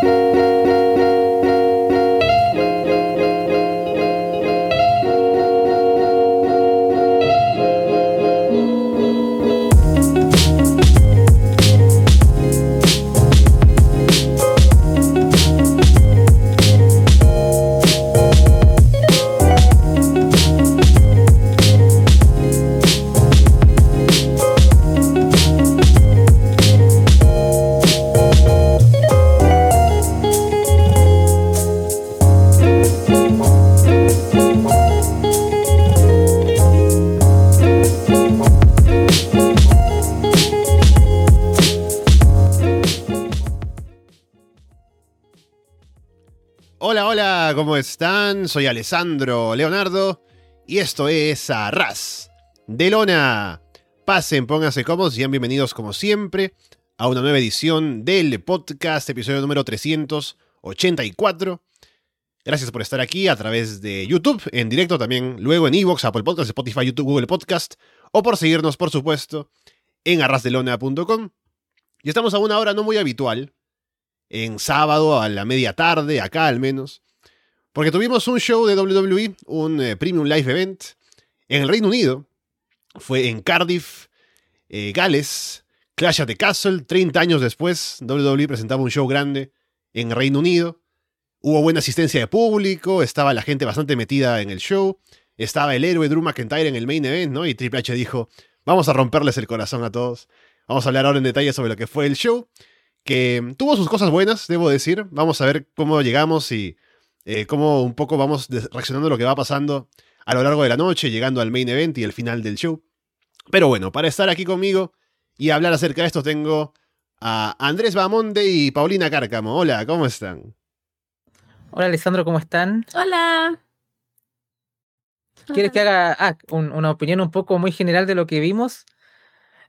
¿cómo Soy Alessandro Leonardo y esto es Arras de Lona. Pasen, pónganse cómodos sean bienvenidos como siempre a una nueva edición del podcast, episodio número 384. Gracias por estar aquí a través de YouTube, en directo también, luego en Evox, Apple Podcast, Spotify, YouTube, Google Podcast, o por seguirnos, por supuesto, en arrasdelona.com. Y estamos a una hora no muy habitual, en sábado a la media tarde, acá al menos, porque tuvimos un show de WWE, un eh, Premium Live Event, en el Reino Unido. Fue en Cardiff, eh, Gales, Clash at the Castle. 30 años después, WWE presentaba un show grande en Reino Unido. Hubo buena asistencia de público, estaba la gente bastante metida en el show. Estaba el héroe Drew McIntyre en el main event, ¿no? Y Triple H dijo, vamos a romperles el corazón a todos. Vamos a hablar ahora en detalle sobre lo que fue el show, que tuvo sus cosas buenas, debo decir. Vamos a ver cómo llegamos y eh, cómo un poco vamos reaccionando a lo que va pasando a lo largo de la noche, llegando al main event y el final del show. Pero bueno, para estar aquí conmigo y hablar acerca de esto tengo a Andrés Bamonde y Paulina Cárcamo. Hola, ¿cómo están? Hola Alessandro, ¿cómo están? Hola. ¿Quieres que haga ah, una opinión un poco muy general de lo que vimos?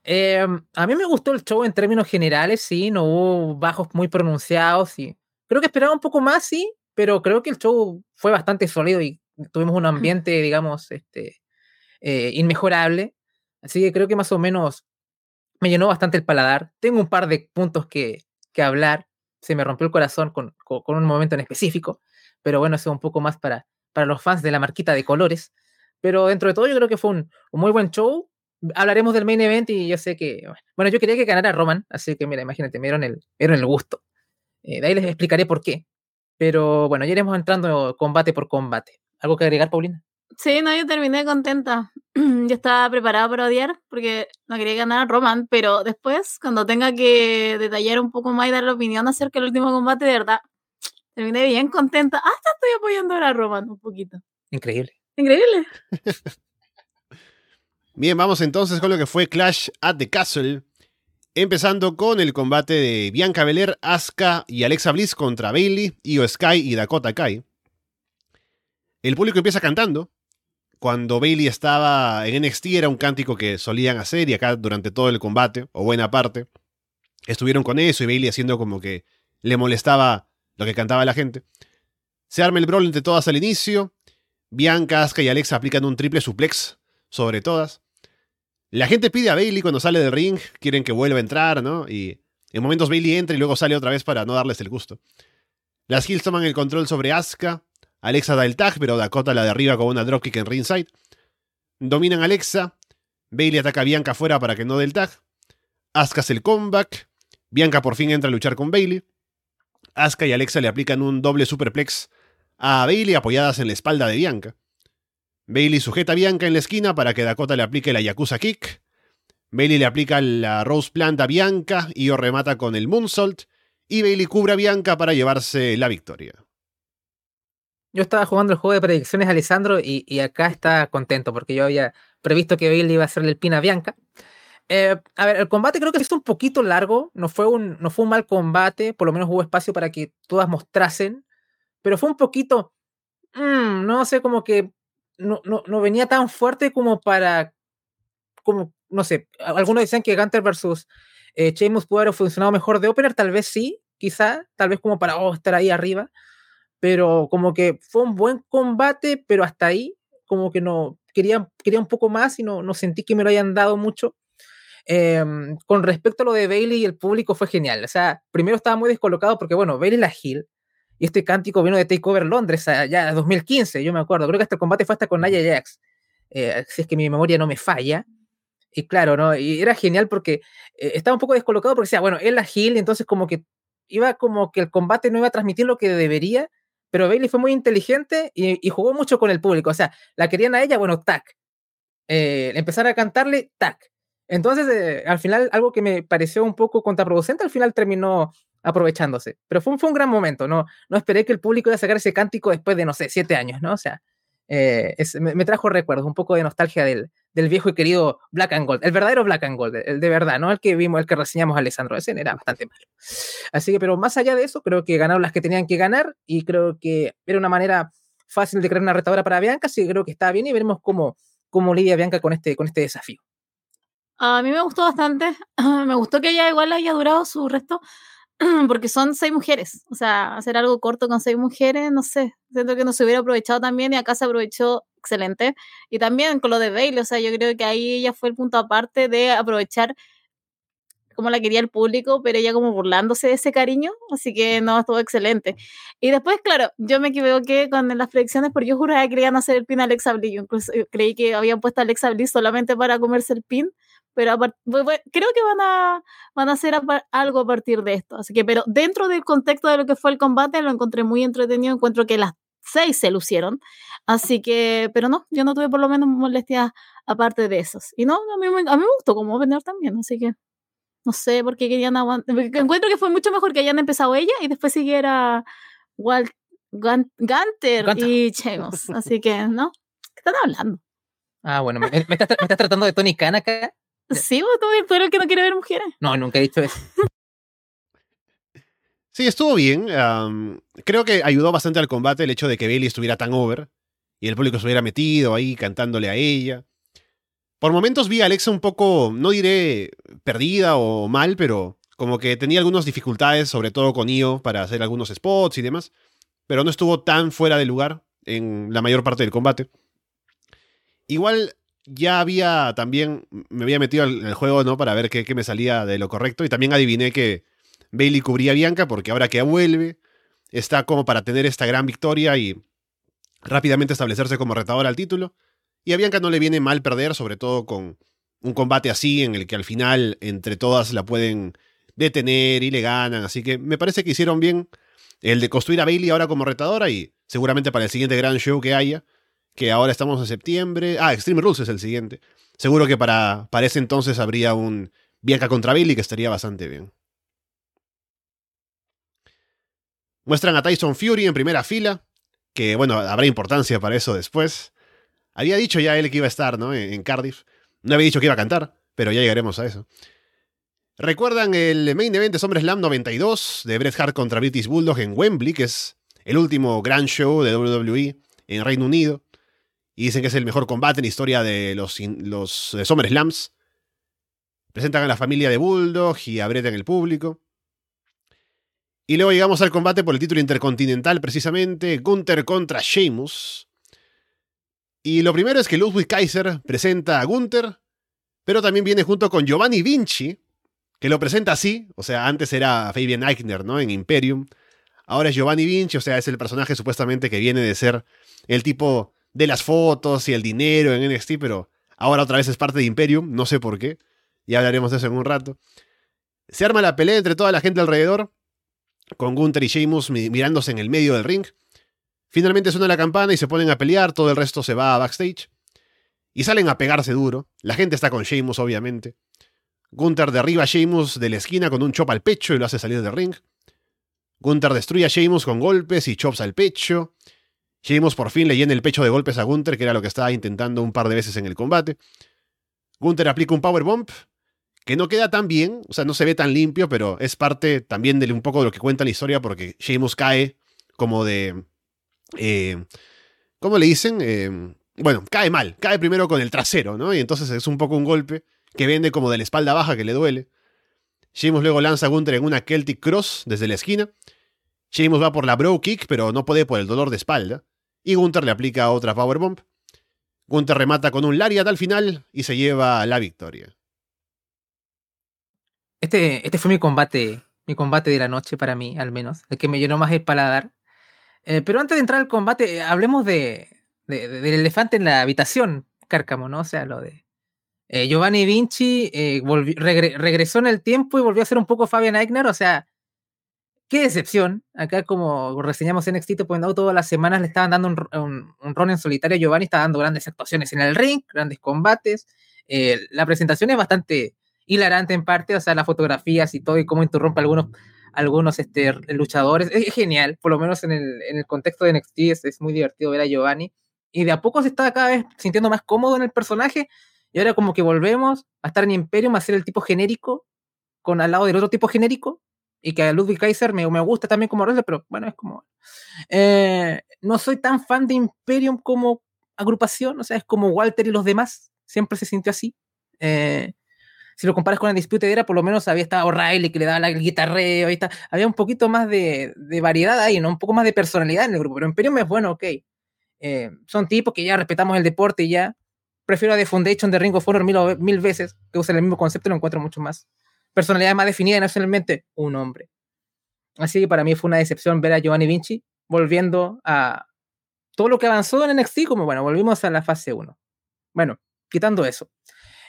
Em, a mí me gustó el show en términos generales, sí, no hubo bajos muy pronunciados y creo que esperaba un poco más, sí, pero creo que el show fue bastante sólido y tuvimos un ambiente, digamos, este, eh, inmejorable. Así que creo que más o menos me llenó bastante el paladar. Tengo un par de puntos que, que hablar. Se me rompió el corazón con, con, un momento en específico, pero bueno, eso es un poco más para, para los fans de la marquita de colores. Pero dentro de todo yo creo que fue un, muy buen show. Hablaremos del main event y yo sé que, bueno, yo quería que ganara Roman, así que mira, imagínate, me dieron el, me dieron el gusto. Eh, de ahí les explicaré por qué. Pero bueno, ya iremos entrando combate por combate. ¿Algo que agregar, Paulina? Sí, no, yo terminé contenta. yo estaba preparada para odiar porque no quería ganar a Roman, pero después, cuando tenga que detallar un poco más y dar la opinión acerca del último combate, de verdad, terminé bien contenta. Hasta estoy apoyando ahora a Roman un poquito. Increíble. Increíble. bien, vamos entonces con lo que fue Clash at the Castle. Empezando con el combate de Bianca Belair, Asuka y Alexa Bliss contra Bailey, Io Sky y Dakota Kai. El público empieza cantando. Cuando Bailey estaba en NXT era un cántico que solían hacer y acá durante todo el combate, o buena parte, estuvieron con eso y Bailey haciendo como que le molestaba lo que cantaba la gente. Se arma el brawl entre todas al inicio. Bianca, Asuka y Alexa aplican un triple suplex sobre todas. La gente pide a Bailey cuando sale del ring, quieren que vuelva a entrar, ¿no? Y en momentos Bailey entra y luego sale otra vez para no darles el gusto. Las Hills toman el control sobre Asuka. Alexa da el tag, pero Dakota la derriba con una dropkick en ringside. Dominan a Alexa. Bailey ataca a Bianca afuera para que no dé el tag. Asuka hace el comeback. Bianca por fin entra a luchar con Bailey. Asuka y Alexa le aplican un doble superplex a Bailey apoyadas en la espalda de Bianca. Bailey sujeta a Bianca en la esquina para que Dakota le aplique la Yakuza Kick. Bailey le aplica la Rose Plant a Bianca y o remata con el Moonsault. Y Bailey cubre a Bianca para llevarse la victoria. Yo estaba jugando el juego de predicciones, Alessandro, y, acá está contento porque yo había previsto que Bailey iba a hacerle el pin a Bianca. Eh, a ver, el combate creo que es un poquito largo, no fue un, no fue un mal combate, por lo menos hubo espacio para que todas mostrasen, pero fue un poquito, mm, no sé, como que no, no, venía tan fuerte como para, como, no sé, algunos dicen que Gunter versus eh, Sheamus pudo haber mejor de opener, tal vez sí, quizá, tal vez como para oh, estar ahí arriba, pero como que fue un buen combate, pero hasta ahí, como que no, quería, quería un poco más y no, no sentí que me lo hayan dado mucho. em, con respecto a lo de Bailey y el público fue genial. O sea, primero estaba muy descolocado porque, bueno, Bailey la Hill y este cántico vino de Takeover Londres ya 2015, yo me acuerdo. Creo que el combate fue hasta con Nia Jax, eh, si es que mi memoria no me falla. Y claro, ¿no? Y era genial porque eh, estaba un poco descolocado porque decía, bueno, él la Hill, entonces como que iba como que el combate no iba a transmitir lo que debería, pero Bailey fue muy inteligente y, jugó mucho con el público. O sea, la querían a ella, bueno, tac. Eh, empezar a cantarle, tac. Entonces, eh, al final, algo que me pareció un poco contraproducente, al final terminó aprovechándose. Pero fue, fue un gran momento, ¿no? No esperé que el público iba a sacar ese cántico después de, no sé, siete años, ¿no? O sea, eh, me, trajo recuerdos, un poco de nostalgia del, del, viejo y querido Black and Gold, el verdadero Black and Gold, el de verdad, ¿no? El que vimos, el que reseñamos a Alessandro, ese era bastante malo. Así que, pero más allá de eso, creo que ganaron las que tenían que ganar y creo que era una manera fácil de crear una retadora para Bianca, así que creo que está bien y veremos cómo, cómo lidia Bianca con este, con este desafío. A mí me gustó bastante, me gustó que ella igual haya durado su resto, porque son seis mujeres. O sea, hacer algo corto con seis mujeres, no sé. Siento que no hubiera aprovechado también y acá se aprovechó excelente. Y también con lo de Bailey, o sea, yo creo que ahí ella fue el punto aparte de aprovechar como la quería el público, pero ella como burlándose de ese cariño, así que no, estuvo excelente. Y después, claro, yo me equivoqué con las predicciones porque yo juraba que querían hacer el pin a Alexa Bliss, yo incluso eh, creí que habían puesto a Alexa Bliss solamente para comerse el pin, pero creo que van a, van a hacer algo a partir de esto. Así que, pero dentro del contexto de lo que fue el combate, lo encontré muy entretenido. Encuentro que las seis se lucieron. Así que, pero no, yo no tuve por lo menos molestias aparte de esos. Y no, a mí, a mí me gustó como vender también. Así que, no sé por qué querían aguantar. Encuentro que fue mucho mejor que hayan empezado ella y después siguiera Walt, Gunter, y Chemos. Así que, ¿no? ¿Qué están hablando? Ah, bueno, ¿me, estás, ¿me estás tratando de Tony Khan acá? Sí, tú eres el que no quiere ver mujeres. No, nunca he dicho eso. Sí, estuvo bien. creo que ayudó bastante al combate el hecho de que Bailey estuviera tan over y el público estuviera metido ahí cantándole a ella. Por momentos vi a Alexa un poco, no diré perdida o mal, pero como que tenía algunas dificultades, sobre todo con Io, para hacer algunos spots y demás. Pero no estuvo tan fuera de lugar en la mayor parte del combate. Igual ya había también, me había metido en el juego, ¿no? Para ver qué, me salía de lo correcto. Y también adiviné que Bailey cubría a Bianca porque ahora que vuelve, está como para tener esta gran victoria y rápidamente establecerse como retadora al título. Y a Bianca no le viene mal perder, sobre todo con un combate así en el que al final entre todas la pueden detener y le ganan. Así que me parece que hicieron bien el de construir a Bailey ahora como retadora y seguramente para el siguiente gran show que haya que ahora estamos en septiembre. Ah, Extreme Rules es el siguiente. Seguro que para, para ese entonces habría un Bianca contra Billy que estaría bastante bien. Muestran a Tyson Fury en primera fila, que bueno, habrá importancia para eso después. Había dicho ya él que iba a estar, ¿no? En, Cardiff. No había dicho que iba a cantar, pero ya llegaremos a eso. ¿Recuerdan el main event de SummerSlam 92 de Bret Hart contra British Bulldog en Wembley, que es el último gran show de WWE en Reino Unido? Y dicen que es el mejor combate en la historia de los, los de SummerSlams. Presentan a la familia de Bulldog y a el público. Y luego llegamos al combate por el título intercontinental, precisamente, Gunther contra Sheamus. Y lo primero es que Ludwig Kaiser presenta a Gunther, pero también viene junto con Giovanni Vinci, que lo presenta así, o sea, antes era Fabian Eichner, ¿no? En Imperium. Ahora es Giovanni Vinci, o sea, es el personaje supuestamente que viene de ser el tipo de las fotos y el dinero en NXT, pero ahora otra vez es parte de Imperium, no sé por qué. Ya hablaremos de eso en un rato. Se arma la pelea entre toda la gente alrededor, con Gunther y Sheamus mirándose en el medio del ring. Finalmente suena la campana y se ponen a pelear, todo el resto se va a backstage. Y salen a pegarse duro. La gente está con Sheamus, obviamente. Gunther derriba a Sheamus de la esquina con un chop al pecho y lo hace salir del ring. Gunther destruye a Sheamus con golpes y chops al pecho. Sheamus por fin le llena el pecho de golpes a Gunther, que era lo que estaba intentando un par de veces en el combate. Gunther aplica un powerbomb, que no queda tan bien, o sea, no se ve tan limpio, pero es parte también de un poco de lo que cuenta la historia, porque Sheamus cae como de... Eh, ¿Cómo le dicen? Eh, bueno, cae mal, cae primero con el trasero, ¿no? Y entonces es un poco un golpe que vende como de la espalda baja que le duele. Sheamus luego lanza a Gunther en una Celtic Cross desde la esquina. Sheamus va por la Bro Kick, pero no puede por el dolor de espalda y Gunther le aplica otra Powerbomb. Gunther remata con un Lariat al final y se lleva la victoria. Este, este fue mi combate, mi combate de la noche para mí, al menos, el que me llenó más el paladar. Eh, pero antes de entrar al combate, hablemos de, de- de- del elefante en la habitación, Cárcamo, ¿no? O sea, lo de eh, Giovanni Vinci eh, regresó en el tiempo y volvió a ser un poco Fabian Eichner, o sea, qué decepción. Acá, como reseñamos en NXT, pues todas las semanas le estaban dando un, un, un run en solitario. Giovanni está dando grandes actuaciones en el ring, grandes combates. Eh, la presentación es bastante hilarante en parte, o sea, las fotografías y todo, y cómo interrumpe algunos, algunos este, luchadores. Es, es genial, por lo menos en el, en el contexto de NXT, es, es muy divertido ver a Giovanni. Y de a poco se está cada vez sintiendo más cómodo en el personaje. Y ahora como que volvemos a estar en Imperium, a ser el tipo genérico, con al lado del otro tipo genérico, y que a Ludwig Kaiser me, me gusta también como wrestler, pero bueno, es como... eh, no soy tan fan de Imperium como agrupación, o sea, es como Walter y los demás, siempre se sintió así. Eh, si lo comparas con la Dispute Era, por lo menos había estado O'Reilly que le daba la- guitarreo, había un poquito más de, variedad ahí, ¿no? Un poco más de personalidad en el grupo, pero Imperium es bueno, ok. Eh, son tipos que ya respetamos el deporte y ya. Prefiero a The Foundation de Ring of Honor mil, mil veces, que usan el mismo concepto y lo encuentro mucho más. Personalidad más definida nacionalmente, un hombre. Así que para mí fue una decepción ver a Giovanni Vinci volviendo a todo lo que avanzó en NXT, como bueno, volvimos a la fase 1. Bueno, quitando eso.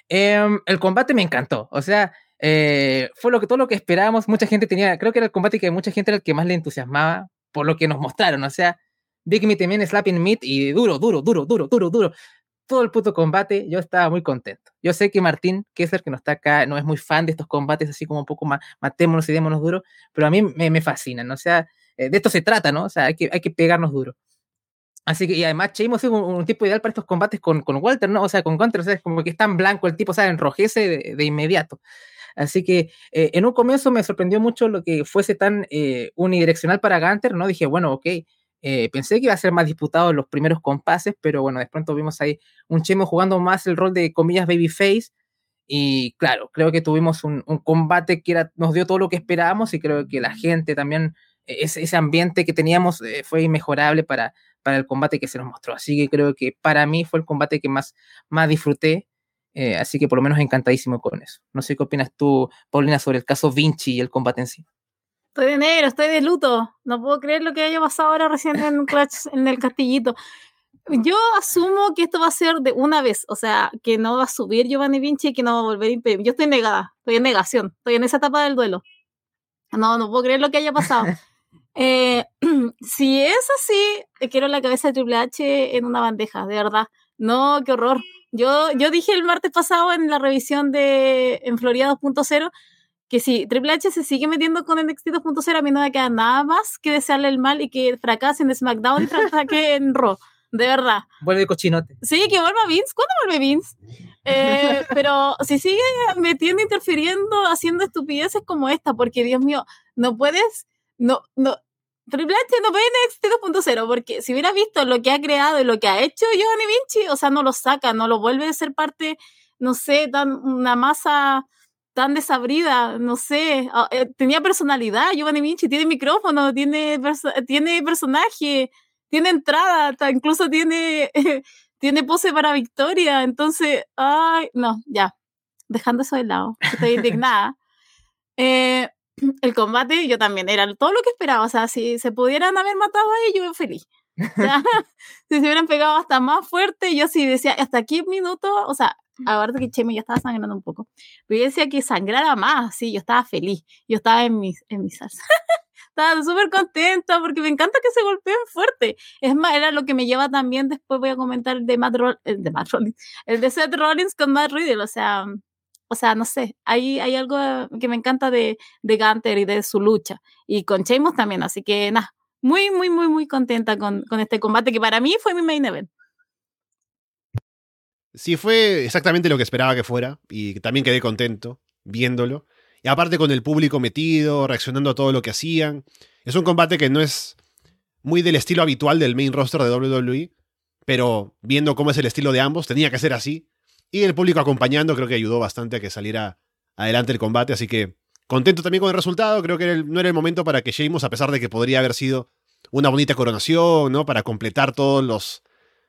Em, el combate me encantó, o sea, eh, fue lo que, todo lo que esperábamos. Mucha gente tenía, creo que era el combate que mucha gente era el que más le entusiasmaba por lo que nos mostraron, o sea, Big Meat también Slapping Meat y duro, duro, duro, duro, duro, duro. Todo el puto combate, yo estaba muy contento. Yo sé que Martín Kessler, que no está acá, no es muy fan de estos combates así como un poco más matémonos y démonos duro, pero a mí me, me fascinan, o sea, eh, de esto se trata, ¿no? O sea, hay que, hay que pegarnos duro. Así que, y además, Sheamus es un, un tipo ideal para estos combates con, con Walter, ¿no? O sea, con Gunter, o sea, es como que es tan blanco el tipo, o sea, enrojece de, de inmediato. Así que eh, en un comienzo me sorprendió mucho lo que fuese tan eh, unidireccional para Gunter, ¿no? Dije, bueno, ok, eh, pensé que iba a ser más disputado en los primeros compases, pero bueno, de pronto vimos ahí un Chemo jugando más el rol de comillas babyface. Y claro, creo que tuvimos un, un combate que era, nos dio todo lo que esperábamos y creo que la gente también, eh, ese, ese ambiente que teníamos eh, fue inmejorable para, para el combate que se nos mostró. Así que creo que para mí fue el combate que más, más disfruté. Eh, así que por lo menos encantadísimo con eso. No sé qué opinas tú, Paulina, sobre el caso Vinci y el combate en sí. Estoy de negro, estoy de luto. No puedo creer lo que haya pasado ahora recién en Clash, en el castillito. Yo asumo que esto va a ser de una vez, o sea, que no va a subir Giovanni Vinci y que no va a volver a Imperium. Yo estoy negada, estoy en negación, estoy en esa etapa del duelo. No, no puedo creer lo que haya pasado. Eh, si es así, quiero la cabeza de Triple H en una bandeja, de verdad. No, qué horror. Yo, yo dije el martes pasado en la revisión de en Florida 2.0 que si Triple H se sigue metiendo con NXT 2.0, a mí no me queda nada más que desearle el mal y que fracase en SmackDown y fracase en Raw. De verdad. Vuelve cochinote. Sí, que vuelva Vince. ¿Cuándo vuelve Vince? Eh, pero si sigue metiendo, interfiriendo, haciendo estupideces como esta, porque Dios mío, no puedes, no, no, Triple H no ve NXT 2.0, porque si hubiera visto lo que ha creado y lo que ha hecho Giovanni Vinci, o sea, no lo saca, no lo vuelve a ser parte, no sé, tan, una masa tan desabrida, no sé, ah, eh, tenía personalidad, Giovanni Vinci tiene micrófono, tiene, perso tiene personaje, tiene entrada, hasta incluso tiene, tiene pose para victoria, entonces, ay, no, ya, dejando eso de lado, estoy indignada. Eh, el combate, yo también, era todo lo que esperaba, o sea, si se pudieran haber matado ahí, yo feliz. O sea, si se hubieran pegado hasta más fuerte, yo sí decía, hasta aquí un minuto, o sea, ahora que Cheme ya estaba sangrando un poco, pero yo decía que sangrara más, sí, yo estaba feliz, yo estaba en mi, en mi salsa. estaba súper contenta porque me encanta que se golpeen fuerte. Es más, era lo que me lleva también, después voy a comentar el de Matt, Roll, el de Matt Rollins, el de Seth Rollins con Matt Riddle, o sea, o sea, no sé, hay, hay algo que me encanta de, de Gunter y de su lucha, y con Sheamus también, así que nada, muy, muy, muy, muy contenta con, con este combate que para mí fue mi main event. Sí, fue exactamente lo que esperaba que fuera y también quedé contento viéndolo. Y aparte con el público metido, reaccionando a todo lo que hacían. Es un combate que no es muy del estilo habitual del main roster de WWE, pero viendo cómo es el estilo de ambos, tenía que ser así. Y el público acompañando creo que ayudó bastante a que saliera adelante el combate, así que contento también con el resultado. Creo que no era el momento para que Sheamus, a pesar de que podría haber sido una bonita coronación, ¿no? Para completar todos los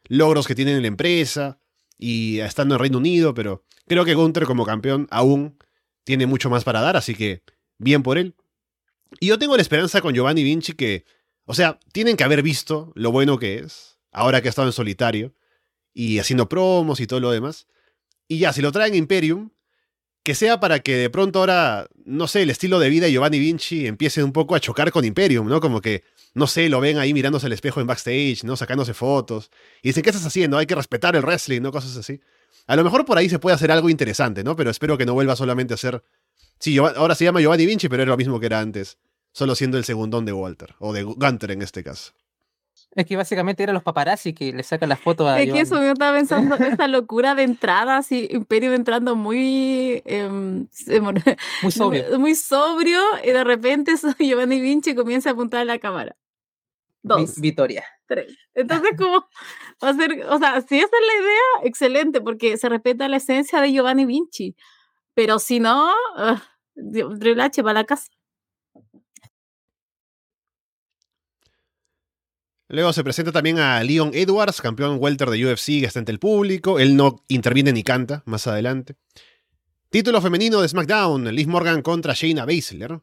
logros que tiene en la empresa y estando en Reino Unido, pero creo que Gunther como campeón aún tiene mucho más para dar, así que bien por él. Y yo tengo la esperanza con Giovanni Vinci que, o sea, tienen que haber visto lo bueno que es, ahora que ha estado en solitario, y haciendo promos y todo lo demás. Y ya, si lo traen Imperium, que sea para que de pronto ahora, no sé, el estilo de vida de Giovanni Vinci empiece un poco a chocar con Imperium, ¿no? Como que, no sé, lo ven ahí mirándose al espejo en backstage, ¿no? Sacándose fotos. Y dicen, ¿qué estás haciendo? Hay que respetar el wrestling, ¿no? Cosas así. A lo mejor por ahí se puede hacer algo interesante, ¿no? Pero espero que no vuelva solamente a ser... Sí, ahora se llama Giovanni Vinci, pero era lo mismo que era antes. Solo siendo el segundón de Walter, o de Gunter en este caso. Es que básicamente eran los paparazzi que le sacan las fotos a Es que eso yo estaba pensando, esta locura de entrada, así, Imperio entrando muy... Em, muy sobrio. Muy sobrio, y de repente Giovanni Vinci comienza a apuntar a la cámara. Dos. Victoria. Tres. Entonces, como va a ser, o sea, si esa es la idea, excelente, porque se respeta la esencia de Giovanni Vinci. Pero si no, uh, relache para la casa. Luego se presenta también a Leon Edwards, campeón welter de UFC, que está ante el público. Él no interviene ni canta más adelante. Título femenino de SmackDown, Liv Morgan contra Shayna Baszler.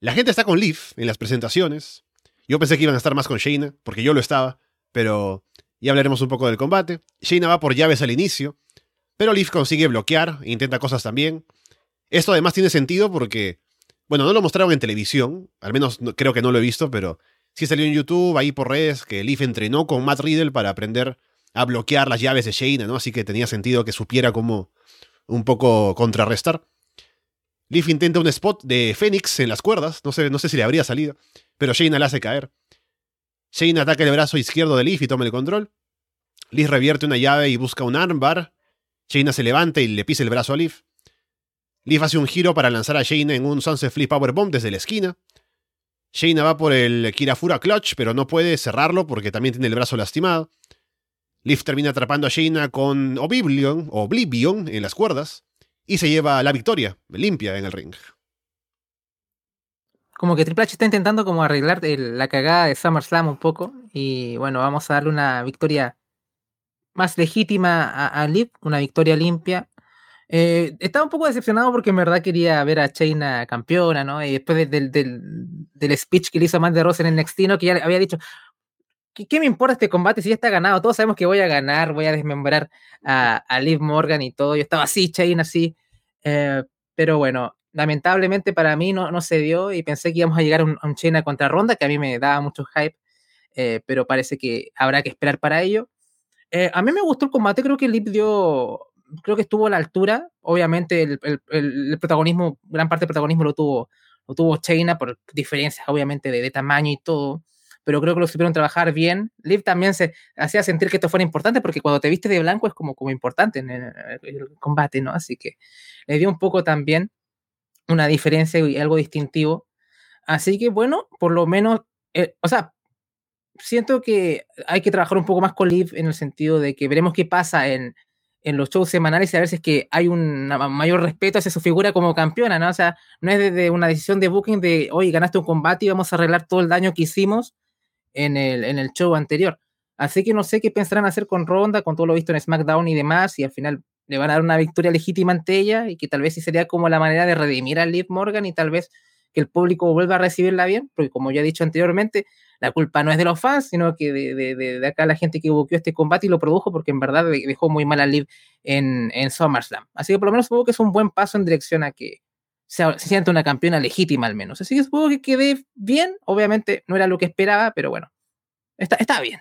La gente está con Liv en las presentaciones. Yo pensé que iban a estar más con Shayna, porque yo lo estaba, pero ya hablaremos un poco del combate. Shayna va por llaves al inicio, pero Liv consigue bloquear e intenta cosas también. Esto además tiene sentido porque, bueno, no lo mostraron en televisión, al menos creo que no lo he visto, pero Sí salió en YouTube, ahí por redes, que Leaf entrenó con Matt Riddle para aprender a bloquear las llaves de Shayna, ¿no? Así que tenía sentido que supiera cómo un poco contrarrestar. Leaf intenta un spot de Fénix en las cuerdas, no sé, no sé si le habría salido, pero Shayna la hace caer. Shayna ataca el brazo izquierdo de Leaf y toma el control. Leaf revierte una llave y busca un armbar. Shayna se levanta y le pisa el brazo a Leaf. Leaf hace un giro para lanzar a Shayna en un Sunset Flip Powerbomb desde la esquina. Shayna va por el Kirafura Clutch, pero no puede cerrarlo porque también tiene el brazo lastimado. Liv termina atrapando a Shayna con Oblivion, Oblivion en las cuerdas y se lleva la victoria limpia en el ring. Como que Triple H está intentando como arreglar la cagada de SummerSlam un poco y bueno, vamos a darle una victoria más legítima a Liv, una victoria limpia. Eh, estaba un poco decepcionado porque en verdad quería ver a Chaina campeona, ¿no? Y después del, del, speech que le hizo Amanda Rose en NXT, ¿no? Que ya había dicho, ¿qué, me importa este combate si ya está ganado? Todos sabemos que voy a ganar, voy a desmembrar a, a Liv Morgan y todo. Yo estaba así, Chaina así. Eh, pero bueno, lamentablemente para mí no, no se dio y pensé que íbamos a llegar a un, Chaina contra Ronda, que a mí me daba mucho hype, eh, pero parece que habrá que esperar para ello. a mí me gustó el combate, creo que Liv dio creo que estuvo a la altura. Obviamente el, el, protagonismo, gran parte del protagonismo lo tuvo, lo tuvo Chaina por diferencias obviamente de, de, tamaño y todo. Pero creo que lo supieron trabajar bien. Liv también se hacía sentir que esto fuera importante porque cuando te viste de blanco es como, como importante en el, combate, ¿no? Así que le dio un poco también una diferencia y algo distintivo. Así que bueno, por lo menos, eh, o sea, siento que hay que trabajar un poco más con Liv en el sentido de que veremos qué pasa en, en los shows semanales a ver si es que hay un mayor respeto hacia su figura como campeona, ¿no? O sea, no es desde una decisión de booking de, oye, ganaste un combate y vamos a arreglar todo el daño que hicimos en el, en el show anterior. Así que no sé qué pensarán hacer con Ronda, con todo lo visto en SmackDown y demás, y al final le van a dar una victoria legítima ante ella y que tal vez sí sería como la manera de redimir a Liv Morgan y tal vez que el público vuelva a recibirla bien, porque como ya he dicho anteriormente, la culpa no es de los fans, sino que de, de, de, acá la gente que buqueó este combate y lo produjo, porque en verdad dejó muy mal a Liv en, en SummerSlam. Así que por lo menos supongo que es un buen paso en dirección a que se, sienta una campeona legítima al menos. Así que supongo que quedé bien, obviamente no era lo que esperaba, pero bueno, está, está bien.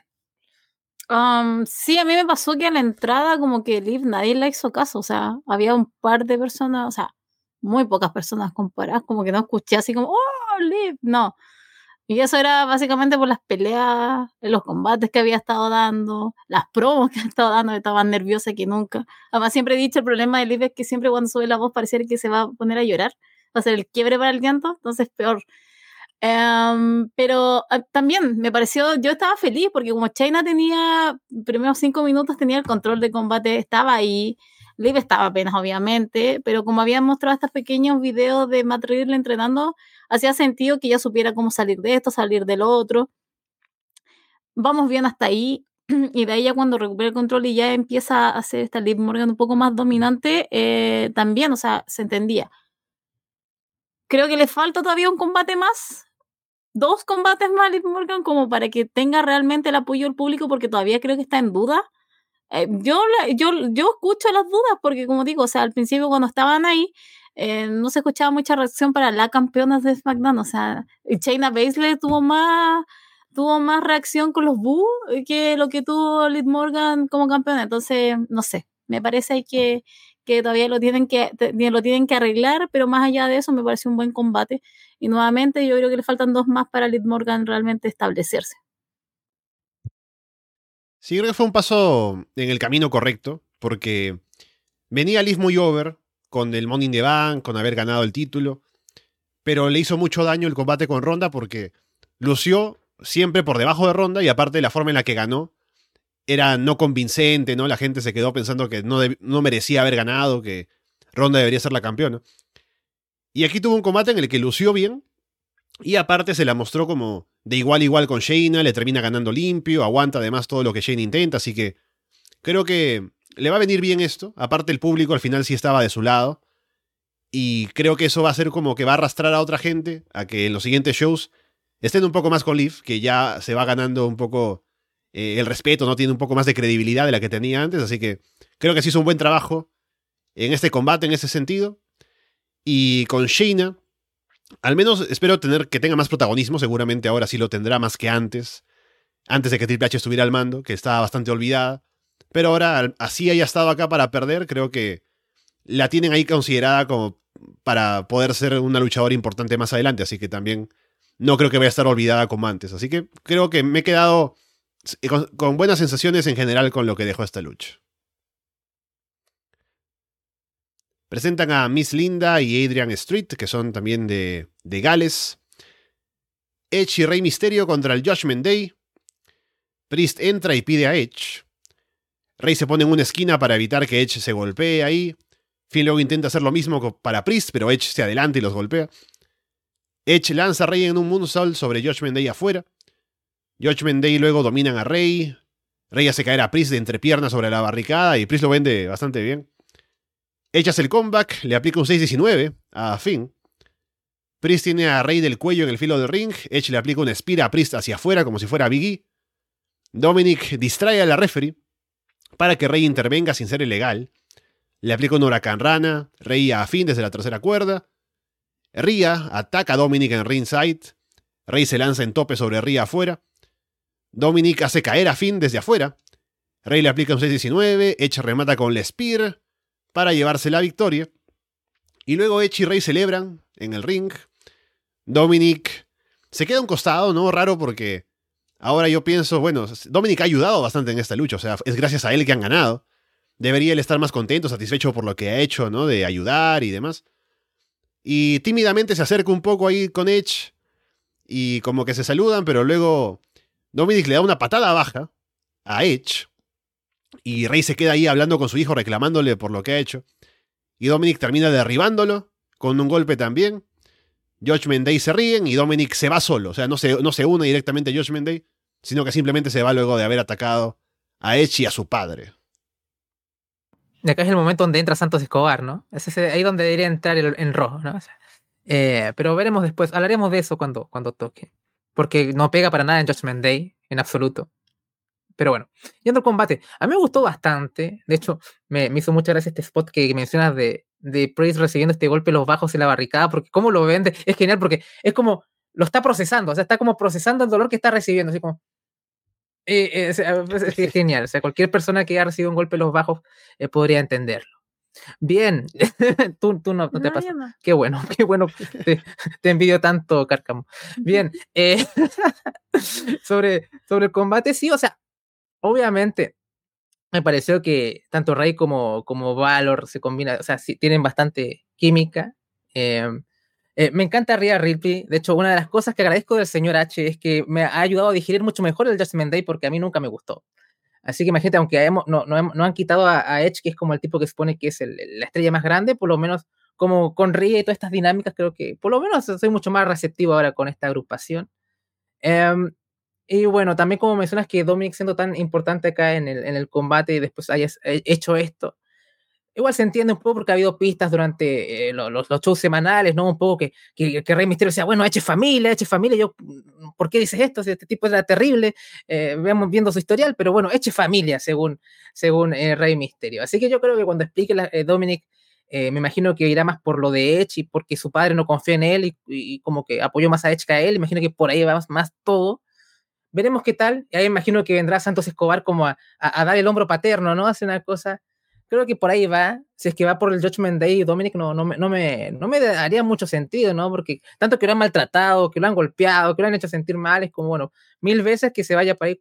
Um, sí, a mí me pasó que a la entrada como que Liv nadie le hizo caso, o sea, había un par de personas, o sea, muy pocas personas comparadas, como que no escuché así como, oh, Liv, no. Y eso era básicamente por las peleas, los combates que había estado dando, las promos que ha estado dando, estaba más nerviosa que nunca. Además, siempre he dicho, el problema de Liv es que siempre cuando sube la voz pareciera que se va a poner a llorar, va a ser el quiebre para el llanto, entonces peor. Em, pero ah, también me pareció, yo estaba feliz porque como China tenía, primeros cinco minutos tenía el control de combate, estaba ahí, Liv estaba apenas, obviamente, pero como habían mostrado estos pequeños videos de Matt Riddle entrenando, hacía sentido que ella supiera cómo salir de esto, salir del otro. Vamos bien hasta ahí. y de ya cuando recupera el control y ya empieza a hacer esta Liv Morgan un poco más dominante, eh, también, o sea, se entendía. Creo que le falta todavía un combate más, dos combates más a Liv Morgan como para que tenga realmente el apoyo del público porque todavía creo que está en duda. Eh, yo, yo, yo escucho las dudas porque como digo, o sea, al principio cuando estaban ahí, eh, no se escuchaba mucha reacción para la campeona de SmackDown, o sea, Shayna Baszler tuvo más tuvo más reacción con los Boo que lo que tuvo Liv Morgan como campeona. Entonces, no sé, me parece que, que todavía lo tienen que, lo tienen que arreglar, pero más allá de eso me parece un buen combate. Y nuevamente yo creo que le faltan dos más para Liv Morgan realmente establecerse. Sí, creo que fue un paso en el camino correcto, porque venía Liv muy over con el Money in the Bank, con haber ganado el título, pero le hizo mucho daño el combate con Ronda porque lució siempre por debajo de Ronda y aparte la forma en la que ganó era no convincente, ¿no? La gente se quedó pensando que no, no merecía haber ganado, que Ronda debería ser la campeona. Y aquí tuvo un combate en el que lució bien y aparte se la mostró como de igual a igual con Shayna, le termina ganando limpio, aguanta además todo lo que Shayna intenta, así que creo que le va a venir bien esto. Aparte el público al final sí estaba de su lado. Y creo que eso va a ser como que va a arrastrar a otra gente a que en los siguientes shows estén un poco más con Leaf, que ya se va ganando un poco eh, el respeto, ¿no? Tiene un poco más de credibilidad de la que tenía antes, así que creo que se hizo un buen trabajo en este combate en ese sentido. Y con Shayna, al menos espero tener que tenga más protagonismo, seguramente ahora sí lo tendrá más que antes, antes de que Triple H estuviera al mando, que estaba bastante olvidada. Pero ahora, así haya estado acá para perder, creo que la tienen ahí considerada como para poder ser una luchadora importante más adelante, así que también no creo que vaya a estar olvidada como antes. Así que creo que me he quedado con, buenas sensaciones en general con lo que dejó esta lucha. Presentan a Miss Linda y Adrian Street, que son también de, de Gales. Edge y Rey Misterio contra el Judgment Day. Priest entra y pide a Edge. Rey se pone en una esquina para evitar que Edge se golpee ahí. Finn luego intenta hacer lo mismo para Priest, pero Edge se adelanta y los golpea. Edge lanza a Rey en un moonsault sobre Judgment Day afuera. Judgment Day luego dominan a Rey. Rey hace caer a Priest de entrepierna sobre la barricada y Priest lo vende bastante bien. Hace el comeback, le aplica un 6-19 a Finn. Priest tiene a Rey del cuello en el filo del ring. Edge le aplica una espira a Priest hacia afuera como si fuera Biggie. Dominic distrae a la referee para que Rey intervenga sin ser ilegal. Le aplica un huracán rana, Rey a Finn desde la tercera cuerda. Ria ataca a Dominic en ringside. Rey se lanza en tope sobre Ria afuera. Dominic hace caer a Finn desde afuera. Rey le aplica un 6-19. Edge remata con la Spear para llevarse la victoria. Y luego Edge y Rey celebran en el ring. Dominic se queda un costado, ¿no? Raro porque ahora yo pienso, bueno, Dominic ha ayudado bastante en esta lucha. O sea, es gracias a él que han ganado. Debería él estar más contento, satisfecho por lo que ha hecho, ¿no? De ayudar y demás. Y tímidamente se acerca un poco ahí con Edge. Y como que se saludan, pero luego Dominic le da una patada baja a Edge. Y Rey se queda ahí hablando con su hijo, reclamándole por lo que ha hecho. Y Dominic termina derribándolo con un golpe también. Judgment Day se ríen y Dominic se va solo. O sea, no se, no se une directamente a Judgment Day, sino que simplemente se va luego de haber atacado a Edge y a su padre. Y acá es el momento donde entra Santos Escobar, ¿no? Es ahí donde debería entrar el, en rojo, ¿no? Eh, pero veremos después, hablaremos de eso cuando, cuando toque. Porque no pega para nada en Judgment Day, en absoluto. Pero bueno, yendo al combate, a mí me gustó bastante. De hecho, me, me hizo mucha gracia este spot que, mencionas de, de Priest recibiendo este golpe los bajos en la barricada, porque cómo lo vende es genial, porque es como lo está procesando, o sea, está como procesando el dolor que está recibiendo, así como, eh, eh, pues, es, genial. O sea, cualquier persona que haya recibido un golpe en los bajos eh, podría entenderlo. Bien, tú, tú no, te pasa. Qué bueno, qué bueno. Te, te envidio tanto, Cárcamo. Bien, sobre, sobre el combate, sí, o sea, obviamente me pareció que tanto Rey como, como Valor se combinan, o sea, sí, tienen bastante química. Em, eh, me encanta Rhea Ripley. De hecho, una de las cosas que agradezco del señor H es que me ha ayudado a digerir mucho mejor el Judgment Day porque a mí nunca me gustó. Así que imagínate, aunque no, no, han quitado a, Edge, que es como el tipo que supone que es la estrella más grande, por lo menos como con Rhea y todas estas dinámicas, creo que por lo menos soy mucho más receptivo ahora con esta agrupación. Em, Y bueno, también como mencionas que Dominic siendo tan importante acá en el, en el combate y después hayas hecho esto, igual se entiende un poco porque ha habido pistas durante eh, los, los, shows semanales, ¿no? Un poco que, que, que Rey Misterio decía, bueno, eche familia, eche familia, yo, mm, ¿por qué dices esto? Si este tipo era terrible, eh, vemos viendo su historial, pero bueno, eche familia, según, según eh, Rey Misterio. Así que yo creo que cuando explique la, eh, Dominic, eh, me imagino que irá más por lo de Edge y porque su padre no confía en él y, y, como que apoyó más a Edge que a él, imagino que por ahí va más, más todo. Veremos qué tal, y ahí imagino que vendrá Santos Escobar como a, a, dar el hombro paterno, ¿no? Hace una cosa creo que por ahí va. Si es que va por el Judgment Day, Dominic no, no, me, no, me, no me daría mucho sentido, ¿no? Porque tanto que lo han maltratado, que lo han golpeado, que lo han hecho sentir mal, es como, bueno, mil veces que se vaya para ahí.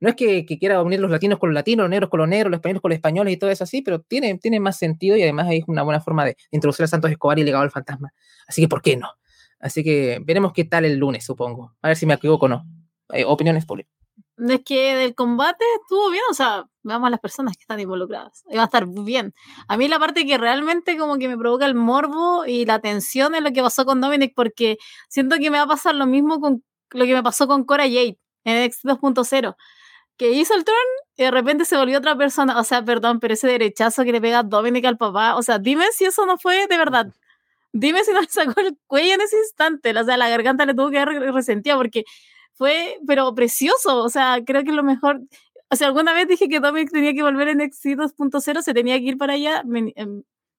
No es que, que, quiera unir los latinos con los latinos, los negros con los negros, los españoles con los españoles y todo eso así, pero tiene, tiene más sentido y además es una buena forma de introducir a Santos Escobar y legado al fantasma. Así que, ¿por qué no? Así que veremos qué tal el lunes, supongo. A ver si me equivoco o no. Eh, opiniones públicas. Es que del combate estuvo bien, o sea, veamos a las personas que están involucradas. Va a estar bien. A mí la parte que realmente como que me provoca el morbo y la tensión es lo que pasó con Dominic, porque siento que me va a pasar lo mismo con lo que me pasó con Cora Jade en X 2.0, que hizo el turn y de repente se volvió otra persona. O sea, perdón, pero ese derechazo que le pega a Dominic al papá, o sea, dime si eso no fue de verdad. Dime si no le sacó el cuello en ese instante. O sea, la garganta le tuvo que dar resentida porque fue, pero precioso, o sea, creo que lo mejor, o sea, alguna vez dije que Dominic tenía que volver en XC 2.0, se tenía que ir para allá, me,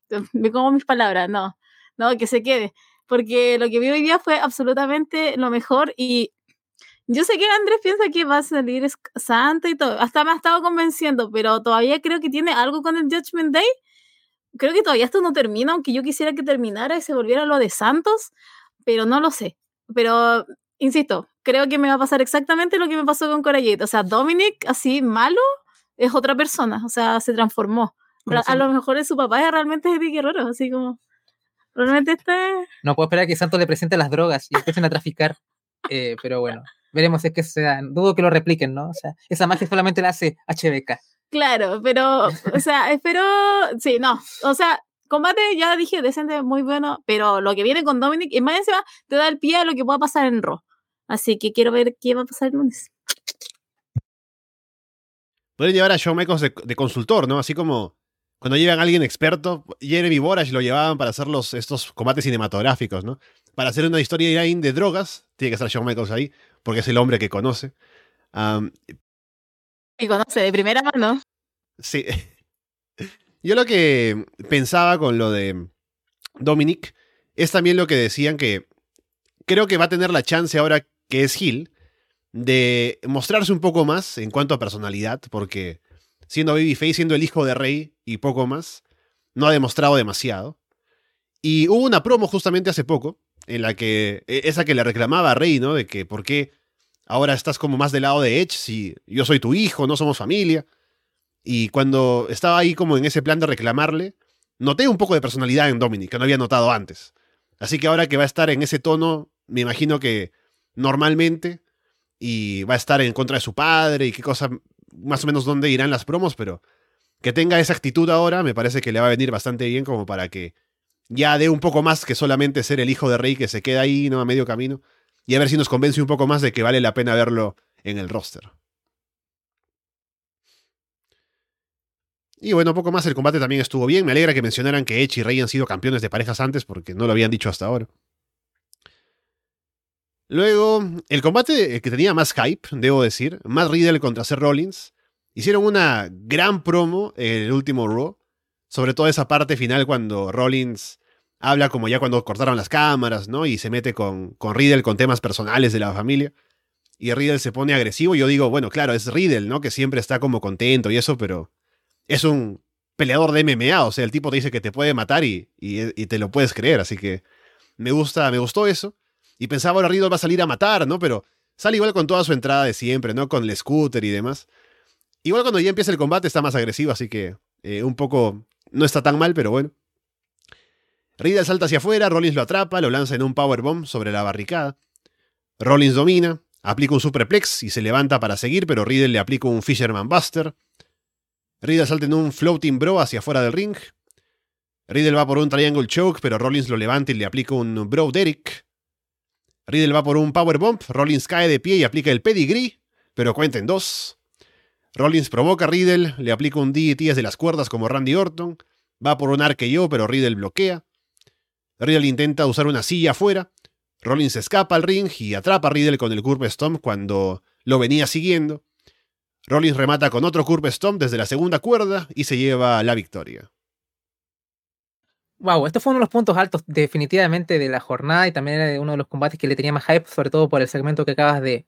me, como mis palabras, no, no, que se quede, porque lo que vi hoy día fue absolutamente lo mejor y yo sé que Andrés piensa que va a salir santo y todo, hasta me ha estado convenciendo, pero todavía creo que tiene algo con el Judgment Day. Creo que todavía esto no termina, aunque yo quisiera que terminara y se volviera lo de Santos, pero no lo sé. Pero insisto, creo que me va a pasar exactamente lo que me pasó con Corayet. O sea, Dominic, así malo, es otra persona. O sea, se transformó. A, a, lo mejor es su papá es realmente Eddie Guerrero, así como. Realmente este. No puedo esperar que Santos le presente las drogas y empiecen a traficar. Eh, pero bueno, veremos si es que se dan. Dudo que lo repliquen, ¿no? O sea, esa magia solamente la hace HBK. Claro, pero, o sea, espero. Sí, no. O sea, combate, ya dije, decente, muy bueno, pero lo que viene con Dominic, y más encima, te da el pie a lo que pueda pasar en Raw. Así que quiero ver qué va a pasar el lunes. Pueden llevar a Shawn Michaels de, de, consultor, ¿no? Así como cuando llevan a alguien experto, Jeremy Borash lo llevaban para hacer los, estos combates cinematográficos, ¿no? Para hacer una historia de drogas, tiene que estar Shawn Michaels ahí, porque es el hombre que conoce. Um, y conoce de primera mano. Sí. Yo lo que pensaba con lo de Dominic es también lo que decían que creo que va a tener la chance ahora que es Hill de mostrarse un poco más en cuanto a personalidad, porque siendo Babyface, siendo el hijo de Rey y poco más, no ha demostrado demasiado. Y hubo una promo justamente hace poco, en la que, esa que le reclamaba a Rey, ¿no? De que por qué ahora estás como más del lado de Edge si yo soy tu hijo, no somos familia. Y cuando estaba ahí como en ese plan de reclamarle, noté un poco de personalidad en Dominic, que no había notado antes. Así que ahora que va a estar en ese tono, me imagino que normalmente, y va a estar en contra de su padre y qué cosa, más o menos dónde irán las promos, pero que tenga esa actitud ahora me parece que le va a venir bastante bien como para que ya dé un poco más que solamente ser el hijo de rey que se queda ahí, ¿no? A medio camino. Y a ver si nos convence un poco más de que vale la pena verlo en el roster. Y bueno, poco más, el combate también estuvo bien. Me alegra que mencionaran que Edge y Rey han sido campeones de parejas antes porque no lo habían dicho hasta ahora. Luego, el combate que tenía más hype, debo decir, Matt Riddle contra Seth Rollins, hicieron una gran promo en el último Raw, sobre todo esa parte final cuando Rollins habla como ya cuando cortaron las cámaras, ¿no? Y se mete con, con Riddle con temas personales de la familia. Y Riddle se pone agresivo y yo digo, bueno, claro, es Riddle, ¿no? Que siempre está como contento y eso, pero es un peleador de MMA, o sea, el tipo te dice que te puede matar y, y, y te lo puedes creer, así que me gusta, me gustó eso. Y pensaba, ahora Riddle va a salir a matar, ¿no? Pero sale igual con toda su entrada de siempre, ¿no? Con el scooter y demás. Igual cuando ya empieza el combate está más agresivo, así que eh, un poco no está tan mal, pero bueno. Riddle salta hacia afuera, Rollins lo atrapa, lo lanza en un powerbomb sobre la barricada. Rollins domina, aplica un superplex y se levanta para seguir, pero Riddle le aplica un Fisherman Buster. Riddle salta en un floating bro hacia afuera del ring. Riddle va por un triangle choke, pero Rollins lo levanta y le aplica un bro Derrick. Riddle va por un powerbomb, Rollins cae de pie y aplica el pedigree, pero cuenta en dos. Rollins provoca a Riddle, le aplica un DDT desde las cuerdas como Randy Orton, va por un yo, pero Riddle bloquea. Riddle intenta usar una silla afuera, Rollins escapa al ring y atrapa a Riddle con el Curve Stomp cuando lo venía siguiendo. Rollins remata con otro Curve Stomp desde la segunda cuerda y se lleva la victoria. Wow, esto fue uno de los puntos altos definitivamente de la jornada y también era uno de los combates que le tenía más hype, sobre todo por el segmento que acabas de,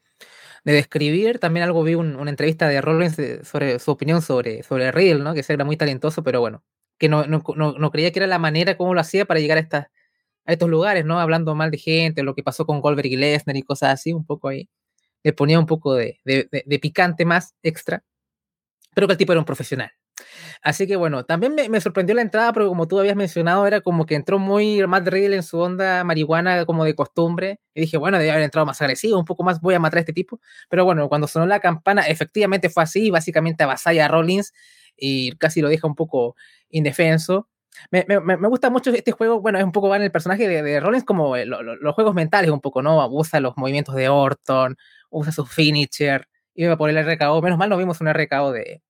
describir. También algo vi una entrevista de Rollins sobre su opinión sobre, sobre Riddle, ¿no? que era muy talentoso, pero bueno, que no, no, creía que era la manera como lo hacía para llegar a, estas, a estos lugares, ¿no? Hablando mal de gente, lo que pasó con Goldberg y Lesnar y cosas así, un poco ahí. Le ponía un poco de, de picante más extra, pero que el tipo era un profesional. Así que bueno, también me, sorprendió la entrada porque como tú habías mencionado, era como que entró muy Matt Riddle en su onda marihuana como de costumbre. Y dije, bueno, debe haber entrado más agresivo, un poco más voy a matar a este tipo. Pero bueno, cuando sonó la campana, efectivamente fue así, básicamente avasalla a Rollins y casi lo deja un poco indefenso. Me, gusta mucho este juego, bueno, es un poco va en el personaje de, Rollins como los juegos mentales un poco, ¿no? Usa los movimientos de Orton, usa su finisher, iba por el RKO, menos mal no vimos un RKO de,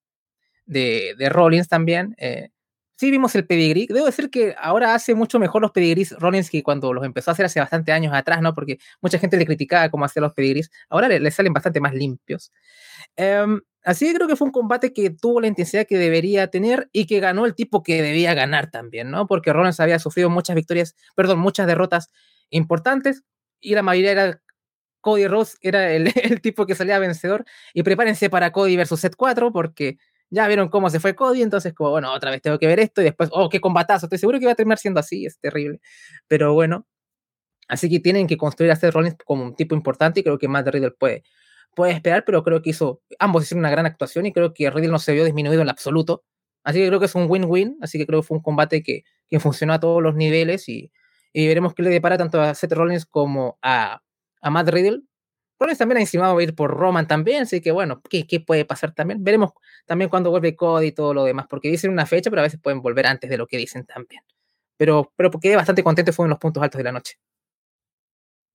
de, de Rollins también. Eh, sí vimos el pedigree. Debo decir que ahora hace mucho mejor los pedigrees Rollins que cuando los empezó a hacer hace bastante años atrás, ¿no? Porque mucha gente le criticaba cómo hacía los pedigrees. Ahora le, salen bastante más limpios. Em, así que creo que fue un combate que tuvo la intensidad que debería tener y que ganó el tipo que debía ganar también, ¿no? Porque Rollins había sufrido muchas victorias, perdón, muchas derrotas importantes y la mayoría era Cody Rhodes era el, el tipo que salía vencedor. Y prepárense para Cody versus Set 4 porque ya vieron cómo se fue Cody, entonces como, bueno, otra vez tengo que ver esto y después, oh, qué combatazo, estoy seguro que va a terminar siendo así, es terrible. Pero bueno, así que tienen que construir a Seth Rollins como un tipo importante y creo que Matt Riddle puede, puede esperar, pero creo que hizo, ambos hicieron una gran actuación y creo que Riddle no se vio disminuido en absoluto. Así que creo que es un win-win, así que creo que fue un combate que, que funcionó a todos los niveles y, y veremos qué le depara tanto a Seth Rollins como a, a Matt Riddle Rollins también ha insinuado ir por Roman también, así que bueno, ¿qué, puede pasar también? Veremos también cuando vuelve Cody y todo lo demás, porque dicen una fecha, pero a veces pueden volver antes de lo que dicen también. Pero, pero quedé bastante contento, fue uno los puntos altos de la noche.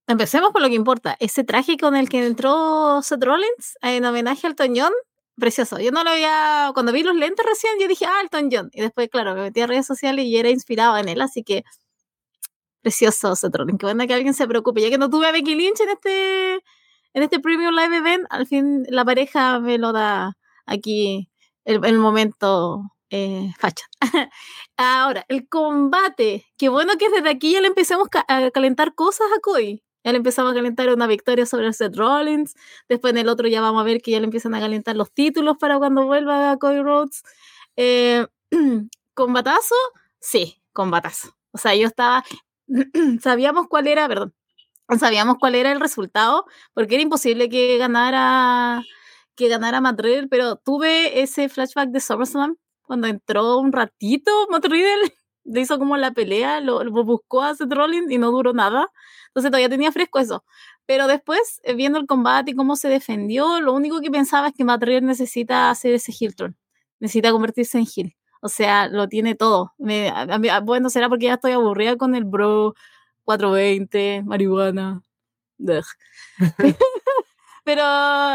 Empecemos con lo que importa. Ese traje con el que entró Seth Rollins en homenaje al John, precioso. Yo no lo había. Cuando vi los lentes recién, yo dije, ah, Elton John. Y después, claro, me metí a redes sociales y era inspirado en él, así que precioso Seth Rollins. Qué bueno que alguien se preocupe. Ya que no tuve a Becky Lynch en este en este Premium Live Event, al fin la pareja me lo da aquí el, momento eh, facha. Ahora, el combate. Qué bueno que desde aquí ya le empecemos a calentar cosas a Cody. Ya le empezamos a calentar una victoria sobre Seth Rollins. Después en el otro ya vamos a ver que ya le empiezan a calentar los títulos para cuando vuelva a Cody Rhodes. Eh, ¿Combatazo? Sí, combatazo. O sea, yo estaba. Sabíamos cuál era, perdón sabíamos cuál era el resultado, porque era imposible que ganara que ganara Madrid, pero tuve ese flashback de SummerSlam cuando entró un ratito Matt le hizo como la pelea, lo, buscó a Seth Rollins y no duró nada, entonces todavía tenía fresco eso. Pero después, eh, viendo el combate y cómo se defendió, lo único que pensaba es que Matt necesita hacer ese heel turn, necesita convertirse en heel. O sea, lo tiene todo. Me, bueno, será porque ya estoy aburrida con el bro, 420, marihuana. Pero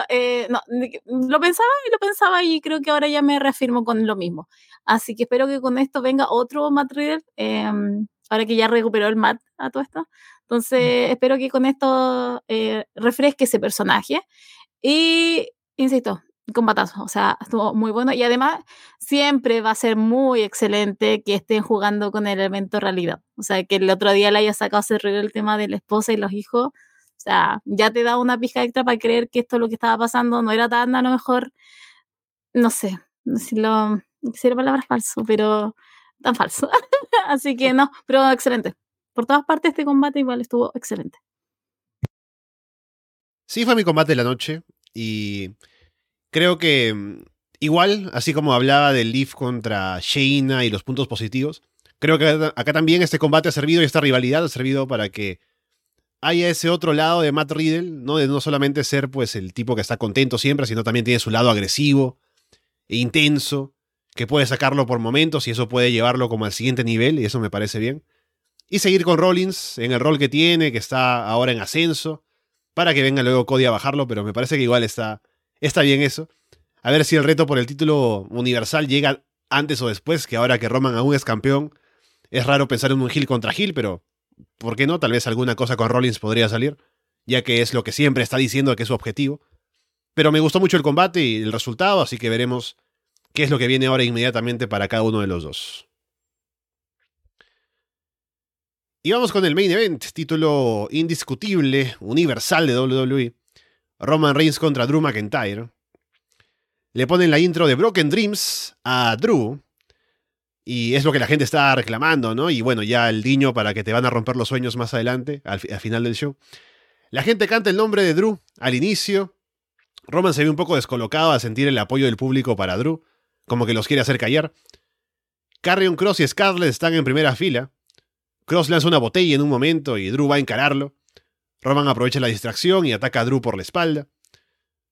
eh, no, lo pensaba y lo pensaba y creo que ahora ya me reafirmo con lo mismo. Así que espero que con esto venga otro Matt Riddle, em, ahora que ya recuperó el Matt a todo esto. Entonces, espero que con esto eh, refresque ese personaje. Y, insisto, combatazo, o sea, estuvo muy bueno y además siempre va a ser muy excelente que estén jugando con el elemento realidad, o sea, que el otro día le haya sacado ese el tema de la esposa y los hijos, o sea, ya te da una pizca extra para creer que esto lo que estaba pasando no era tan a lo mejor, no sé, si lo, si la palabra es falso, pero tan falso, así que no, pero excelente, por todas partes este combate igual estuvo excelente. Sí, fue mi combate de la noche y creo que mm, igual, así como hablaba del Leaf contra Shayna y los puntos positivos, creo que acá también este combate ha servido y esta rivalidad ha servido para que haya ese otro lado de Matt Riddle, ¿no? De no solamente ser pues el tipo que está contento siempre, sino también tiene su lado agresivo e intenso, que puede sacarlo por momentos y eso puede llevarlo como al siguiente nivel, y eso me parece bien. y seguir con Rollins en el rol que tiene, que está ahora en ascenso, para que venga luego Cody a bajarlo, pero me parece que igual está, está bien eso. A ver si el reto por el título universal llega antes o después, que ahora que Roman aún es campeón. Es raro pensar en un Hill contra Hill, pero ¿por qué no? Tal vez alguna cosa con Rollins podría salir, ya que es lo que siempre está diciendo que es su objetivo. Pero me gustó mucho el combate y el resultado, así que veremos qué es lo que viene ahora inmediatamente para cada uno de los dos. Y vamos con el main event, título indiscutible, universal de WWE. Roman Reigns contra Drew McIntyre. Le ponen la intro de Broken Dreams a Drew. Y es lo que la gente está reclamando, ¿no? Y bueno, ya el guiño para que te van a romper los sueños más adelante, al, al final del show. La gente canta el nombre de Drew al inicio. Roman se ve un poco descolocado a sentir el apoyo del público para Drew, como que los quiere hacer callar. Carrion Cross y Scarlett están en primera fila. Cross lanza una botella en un momento y Drew va a encararlo. Roman aprovecha la distracción y ataca a Drew por la espalda.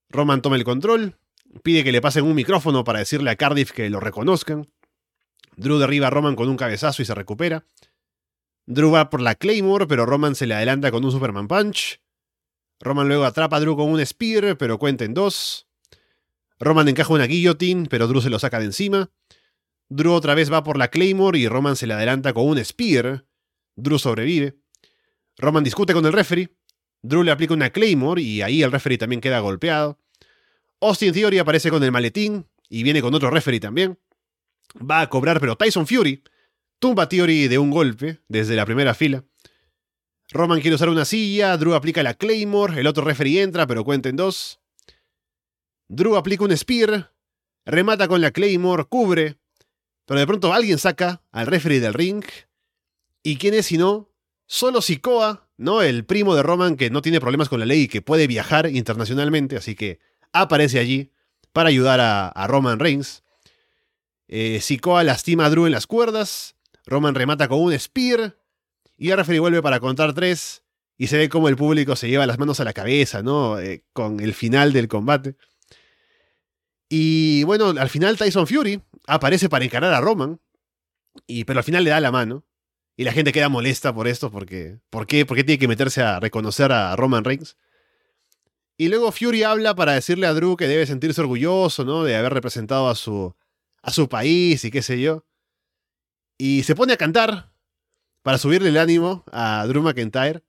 Roman toma el control, pide que le pasen un micrófono para decirle a Cardiff que lo reconozcan. Drew derriba a Roman con un cabezazo y se recupera. Drew va por la Claymore, pero Roman se le adelanta con un Superman Punch. Roman luego atrapa a Drew con un Spear, pero cuenta en dos. Roman encaja una guillotine, pero Drew se lo saca de encima. Drew otra vez va por la Claymore y Roman se le adelanta con un Spear. Drew sobrevive. Roman discute con el referee. Drew le aplica una Claymore y ahí el referee también queda golpeado. Austin Theory aparece con el maletín y viene con otro referee también. Va a cobrar, pero Tyson Fury tumba a Theory de un golpe desde la primera fila. Roman quiere usar una silla, Drew aplica la Claymore, el otro referee entra, pero cuenta en dos. Drew aplica un Spear, remata con la Claymore, cubre, pero de pronto alguien saca al referee del ring ¿Y quién es si no? Solo Sikoa, ¿no? El primo de Roman que no tiene problemas con la ley y que puede viajar internacionalmente, así que aparece allí para ayudar a, Roman Reigns. Eh, lastima a Drew en las cuerdas, Roman remata con un spear y referee vuelve para contar tres y se ve como el público se lleva las manos a la cabeza, ¿no? Eh, con el final del combate. Y bueno, al final Tyson Fury aparece para encarar a Roman, y, pero al final le da la mano. Y la gente queda molesta por esto, porque ¿por qué, ¿por qué tiene que meterse a reconocer a Roman Reigns? Y luego Fury habla para decirle a Drew que debe sentirse orgulloso, ¿no? De haber representado a su, a su país y qué sé yo. Y se pone a cantar para subirle el ánimo a Drew McIntyre.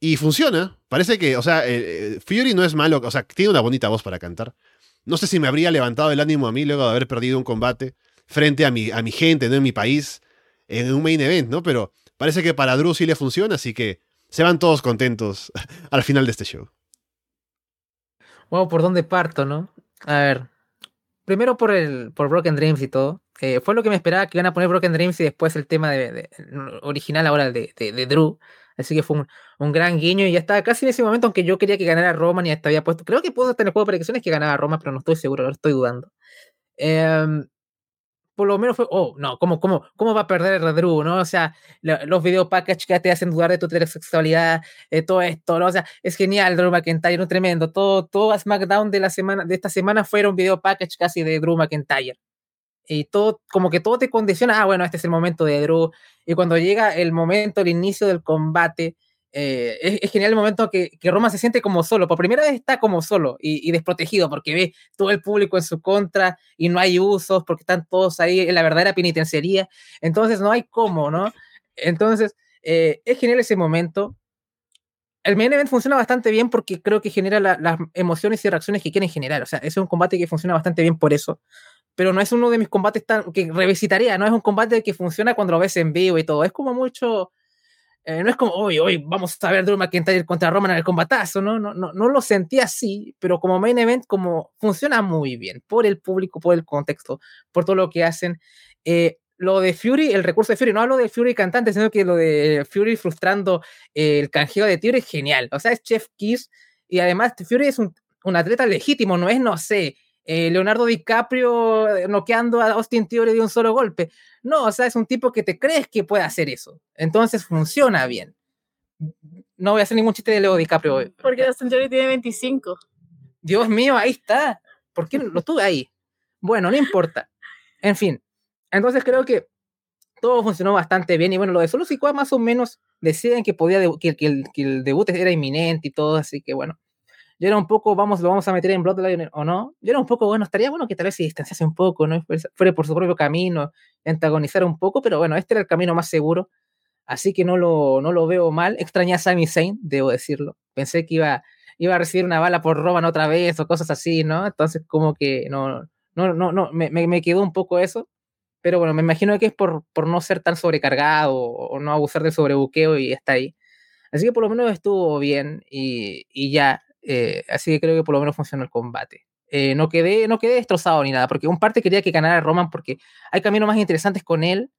Y funciona. Parece que, o sea, eh, eh, Fury no es malo, o sea, tiene una bonita voz para cantar. No sé si me habría levantado el ánimo a mí luego de haber perdido un combate frente a mi, a mi gente, ¿no? En mi país en un main event, ¿no? Pero parece que para Drew sí le funciona, así que se van todos contentos al final de este show. Wow, ¿por dónde parto, no? A ver, primero por el por Broken Dreams y todo. Eh, fue lo que me esperaba que iban a poner Broken Dreams y después el tema de, original ahora de, de, Drew. Así que fue un, gran guiño y ya estaba casi en ese momento, aunque yo quería que ganara Roman y hasta había puesto. Creo que puedo tener juego de predicciones que ganaba Roma, pero no estoy seguro, no estoy dudando. Eh, por lo menos fue, oh, no, ¿cómo, cómo, cómo va a perder el Drew, no? O sea, los video packages que te hacen dudar de tu heterosexualidad, de todo esto, ¿no? O sea, es genial, Drew McIntyre, un tremendo. Todo, todo SmackDown de la semana, de esta semana fueron video package casi de Drew McIntyre. Y todo, como que todo te condiciona, ah, bueno, este es el momento de Drew. Y cuando llega el momento, el inicio del combate, eh, es, genial el momento que, que, Roma se siente como solo. Por primera vez está como solo y, desprotegido porque ve todo el público en su contra y no hay usos porque están todos ahí en la verdadera penitenciaría. Entonces no hay cómo, ¿no? Entonces eh, es genial ese momento. El main event funciona bastante bien porque creo que genera las emociones y reacciones que quieren generar. O sea, es un combate que funciona bastante bien por eso. Pero no es uno de mis combates tan, que revisitaría, no es un combate que funciona cuando lo ves en vivo y todo. Es como mucho eh, no es como, hoy, hoy vamos a ver Drew McIntyre contra Roman en el combatazo, ¿no? No, no, no lo sentí así, pero como main event, como funciona muy bien, por el público, por el contexto, por todo lo que hacen. Eh, lo de Fury, el recurso de Fury, no hablo de Fury cantante, sino que lo de Fury frustrando el canjeo de Fury es genial. O sea, es Chef Kiss y además Fury es un, un atleta legítimo, no es, no sé, eh, Leonardo DiCaprio eh, noqueando a Austin Theory de un solo golpe. No, o sea, es un tipo que te crees que puede hacer eso. Entonces funciona bien. No voy a hacer ningún chiste de Leo DiCaprio hoy. Porque Austin Theory tiene 25. Dios mío, ahí está. ¿Por qué lo tuve ahí? Bueno, no importa. En fin. Entonces creo que todo funcionó bastante bien. Y bueno, lo de Solo más o menos decían que podía que, que, el, que, el, debut era inminente y todo, así que bueno. Yo era un poco, vamos, lo vamos a meter en Bloodline o no. Yo era un poco, bueno, estaría bueno que tal vez se distanciase un poco, ¿no? Fuera por su propio camino, antagonizar un poco, pero bueno, este era el camino más seguro. Así que no lo, no lo veo mal. Extrañé a Sami Zayn, debo decirlo. Pensé que iba, iba a recibir una bala por Roman otra vez o cosas así, ¿no? Entonces, como que no, no, no, no, me, me quedó un poco eso. Pero bueno, me imagino que es por, por no ser tan sobrecargado o, no abusar del sobrebuqueo y está ahí. Así que por lo menos estuvo bien y, y ya. Eh, así que creo que por lo menos funcionó el combate. Eh, no, quedé, no quedé destrozado ni nada, porque un parte quería que ganara Roman porque hay caminos más interesantes con él.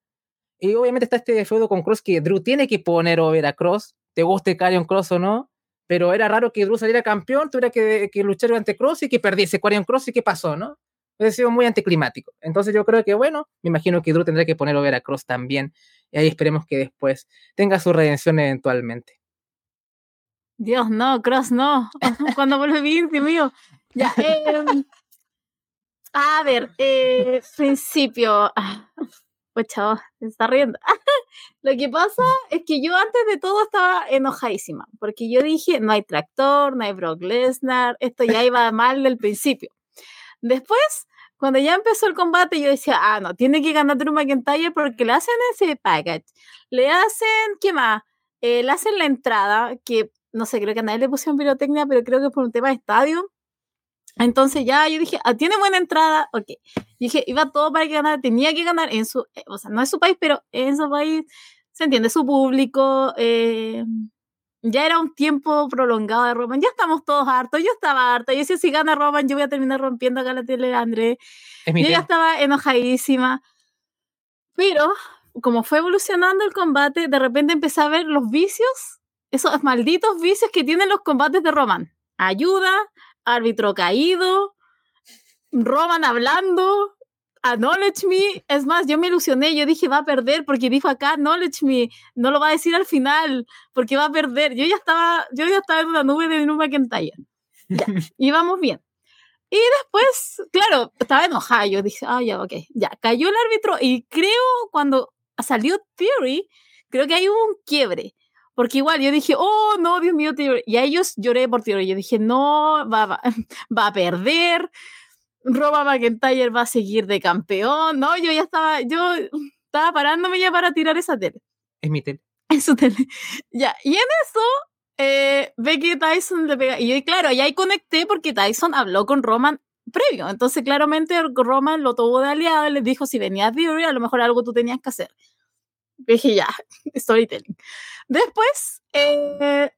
Y obviamente está este feudo con Cross que Drew tiene que poner over a Cross, te guste Carion Cross o no, pero era raro que Drew saliera campeón, tuviera que, que luchar ante Cross y que perdiese Carion Cross y qué pasó, ¿no? ha sido muy anticlimático. Entonces yo creo que, bueno, me imagino que Drew tendrá que poner over a Cross también. Y ahí esperemos que después tenga su redención eventualmente. Dios, no, Cross no. Cuando vuelve Vince, mío. Ya, eh, a ver, eh, principio. Pues chavo, se está riendo. Lo que pasa es que yo antes de todo estaba enojadísima, porque yo dije, no hay tractor, no hay Brock Lesnar, esto ya iba mal del principio. Después, cuando ya empezó el combate, yo decía, ah, no, tiene que ganar Drew McIntyre porque le hacen ese package. Le hacen, ¿qué más? Eh, le hacen la entrada, que no sé, creo que a nadie le pusieron pirotecnia, pero creo que por un tema de estadio. Entonces ya yo dije, ah, tiene buena entrada, ok. Dije, iba todo para que ganara, tenía que ganar en su, eh, o sea, no es su país, pero en su país, se entiende, su público, eh, ya era un tiempo prolongado de Roman, ya estamos todos hartos, yo estaba harta, yo decía, si gana Roman, yo voy a terminar rompiendo acá la tele de André. Yo ya estaba enojadísima. Pero, como fue evolucionando el combate, de repente empecé a ver los vicios, esos malditos vicios que tienen los combates de Roman. Ayuda, árbitro caído, Roman hablando, acknowledge me. Es más, yo me ilusioné, yo dije va a perder porque dijo acá acknowledge me, no lo va a decir al final porque va a perder. Yo ya estaba, yo ya estaba en una nube de Drew McIntyre. Ya, íbamos bien. Y después, claro, estaba enojada, yo dije, ah, ya, ok, ya, cayó el árbitro y creo cuando salió Theory, creo que hay un quiebre. Porque igual yo dije, oh, no, Dios mío. Y a ellos lloré por Theory. Yo dije, no, va, va, va a perder Roba McIntyre va a seguir de campeón. No, yo ya estaba, yo estaba parándome ya para tirar esa tele. Es mi tele. Es su tele. Ya, y en eso eh, ve que Tyson le pega. Y yo, claro, y ahí conecté porque Tyson habló con Roman previo. Entonces, claramente, Roman lo tuvo de aliado y le dijo: si venías Fury, a lo mejor algo tú tenías que hacer. dije, ya, storytelling. Después, eh,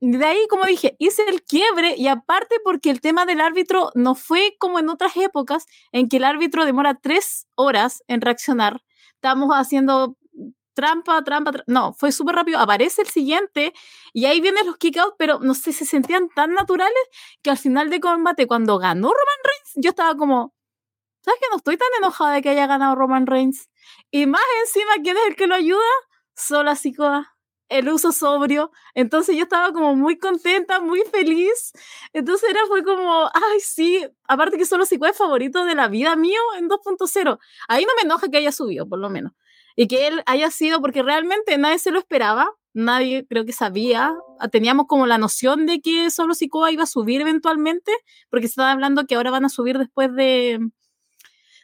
de ahí, como dije, hice el quiebre y aparte porque el tema del árbitro no fue como en otras épocas en que el árbitro demora tres horas en reaccionar. Estamos haciendo trampa, trampa, no, fue súper rápido. Aparece el siguiente y ahí vienen los kickouts, pero no sé, se sentían tan naturales que al final de combate, cuando ganó Roman Reigns, yo estaba como, ¿sabes que no estoy tan enojada de que haya ganado Roman Reigns? Y más encima, ¿quién es el que lo ayuda? Sola Sikoa el uso sobrio. Entonces yo estaba como muy contenta, muy feliz. Entonces era, fue como, ay, sí, aparte que son los es favorito de la vida mío en 2.0. Ahí no me enoja que haya subido, por lo menos. Y que él haya sido, porque realmente nadie se lo esperaba, nadie creo que sabía, teníamos como la noción de que solo Sikoa iba a subir eventualmente, porque se estaba hablando que ahora van a subir después de,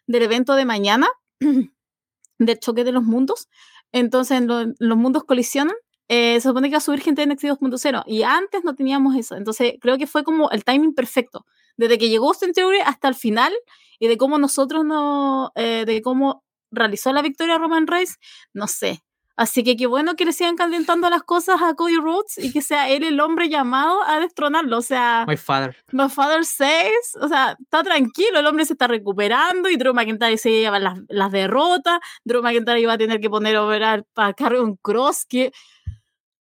del evento de mañana, del choque de los mundos. Entonces los mundos colisionan eh, se supone que va a subir gente en NXT 2.0 y antes no teníamos eso. Entonces creo que fue como el timing perfecto. Desde que llegó Austin Theory hasta el final y de cómo nosotros no, eh, de cómo realizó la victoria Roman Reigns, no sé. Así que qué bueno que le sigan calentando las cosas a Cody Rhodes y que sea él el hombre llamado a destronarlo. O sea, My father. My father says, o sea, está tranquilo, el hombre se está recuperando y Drew McIntyre se lleva las, las derrotas. Drew McIntyre iba a tener que poner over para un Cross que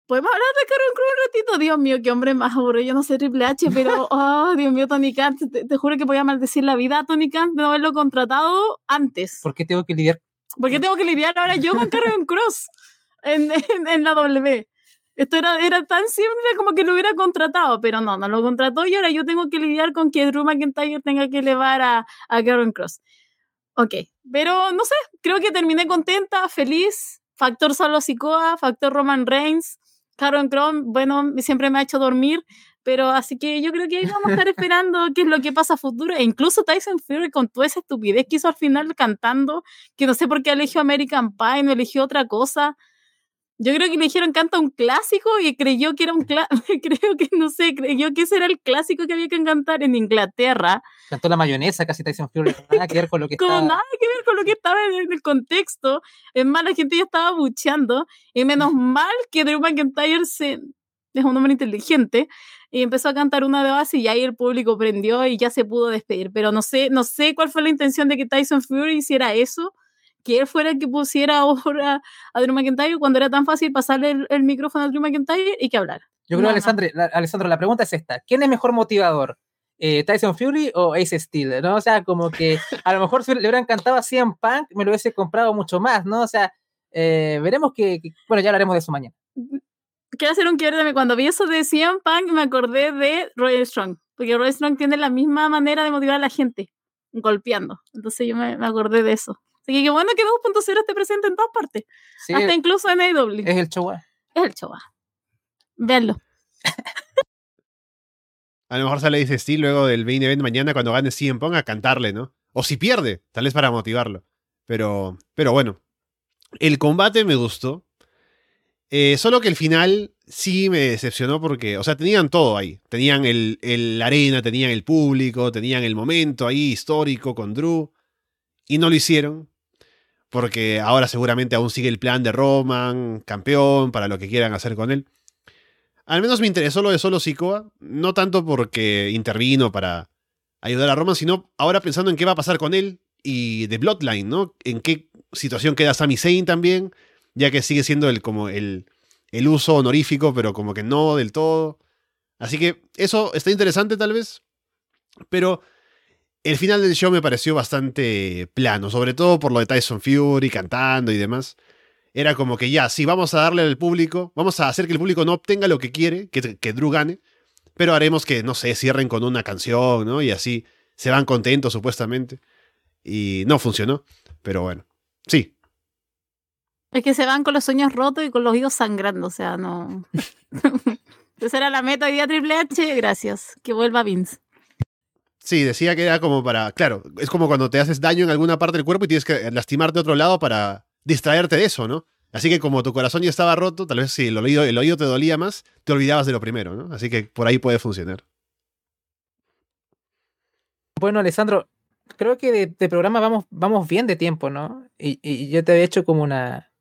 ¿Podemos hablar de Karen Cruz un ratito? Dios mío, qué hombre más aburrido. Yo no sé Triple H, pero, oh, Dios mío, Tony Khan, te, juro que voy a maldecir la vida a Tony Khan de no haberlo contratado antes. ¿Por qué tengo que lidiar? ¿Por qué tengo que lidiar ahora yo con Karen Cross en, en, la W? Esto era, era tan simple como que lo hubiera contratado, pero no, no lo contrató y ahora yo tengo que lidiar con que Drew McIntyre tenga que elevar a, a Karen Cross. Ok, pero no sé, creo que terminé contenta, feliz. Factor Solo Sikoa, Factor Roman Reigns, Karen Chrome, bueno, siempre me ha hecho dormir, pero así que yo creo que ahí vamos a estar esperando qué es lo que pasa a futuro. E incluso Tyson Fury con toda esa estupidez que hizo al final cantando, que no sé por qué eligió American Pie, no eligió otra cosa. Yo creo que le dijeron canta un clásico y creyó que era un clásico, creo que no sé, creyó que ese era el clásico que había que cantar en Inglaterra. Cantó la mayonesa casi Tyson Fury, nada que ver con lo que Como estaba. nada que ver con lo que estaba en el contexto. Es más, la gente ya estaba bucheando. Y menos mal que Drew McIntyre se, es un hombre inteligente y empezó a cantar una de base y ahí el público prendió y ya se pudo despedir. Pero no sé, no sé cuál fue la intención de que Tyson Fury hiciera eso, que él fuera que pusiera ahora a Drew McIntyre cuando era tan fácil pasarle el, el micrófono a Drew McIntyre y que hablara. Yo creo. Alessandro, la, Alessandro, la pregunta es esta. ¿Quién es mejor motivador? Eh, ¿Tyson Fury o Ace Steel? ¿no? O sea, como que a lo mejor si le hubieran cantado a CM Punk, me lo hubiese comprado mucho más, ¿no? O sea, eh, veremos que, que- Bueno, ya hablaremos de eso mañana. Quiero hacer un quiebre de cuando vi eso de CM Punk me acordé de Roy Strong, porque Roy Strong tiene la misma manera de motivar a la gente, golpeando. Entonces yo me, me acordé de eso. Así que qué bueno que 2.0 esté presente en todas partes, Sí, hasta incluso en AEW. es el show. ah. Es el show. ah. Véanlo. A lo mejor sale ese Steel luego del main event mañana cuando gane CM Punk a cantarle, ¿no? O si pierde, tal vez para motivarlo. Pero, pero bueno, el combate me gustó. Eh, solo que el final sí me decepcionó porque, o sea, tenían todo ahí. Tenían el, el- la arena, tenían el público, tenían el momento ahí histórico con Drew. Y no lo hicieron. Porque ahora seguramente aún sigue el plan de Roman, campeón, para lo que quieran hacer con él. Al menos me interesó lo de Solo Sikoa, no tanto porque intervino para ayudar a Roman, sino ahora pensando en qué va a pasar con él y de Bloodline, ¿no? En qué situación queda Sami Zayn también, ya que sigue siendo el, como el, el uso honorífico, pero como que no del todo. Así que eso está interesante tal vez, pero el final del show me pareció bastante plano, sobre todo por lo de Tyson Fury cantando y demás era como que ya, sí, vamos a darle al público, vamos a hacer que el público no obtenga lo que quiere, que, que Drew gane, pero haremos que, no sé, cierren con una canción, ¿no? Y así se van contentos supuestamente. Y no funcionó, pero bueno, sí. Es que se van con los sueños rotos y con los oídos sangrando, o sea, no. Esa era la meta hoy día Triple H, gracias. Que vuelva Vince. Sí, decía que era como para, claro, es como cuando te haces daño en alguna parte del cuerpo y tienes que lastimarte a otro lado para distraerte de eso, ¿no? Así que como tu corazón ya estaba roto, tal vez si el oído, el oído te dolía más, te olvidabas de lo primero, ¿no? Así que por ahí puede funcionar. Bueno, Alessandro, creo que de, programa vamos, vamos bien de tiempo, ¿no? Y, y yo te había hecho como una,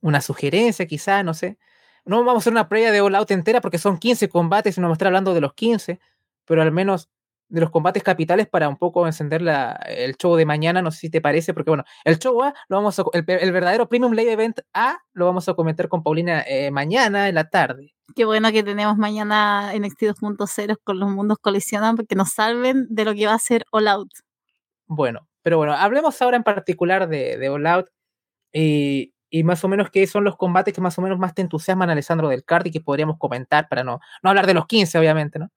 una sugerencia, quizá, no sé. No vamos a hacer una previa de All Out entera porque son 15 combates y no vamos a estar hablando de los 15, pero al menos de los combates capitales para un poco encender la, el show de mañana, no sé si te parece, porque bueno, el show A, lo vamos a, el, el verdadero Premium Live Event A, lo vamos a comentar con Paulina eh, mañana en la tarde. Qué bueno que tenemos mañana NXT 2.0 con los mundos colisionan porque nos salven de lo que va a ser All Out. Bueno, pero bueno, hablemos ahora en particular de, de All Out y, y, más o menos qué son los combates que más o menos más te entusiasman, Alessandro del Card y que podríamos comentar para no, no hablar de los 15, obviamente, ¿no?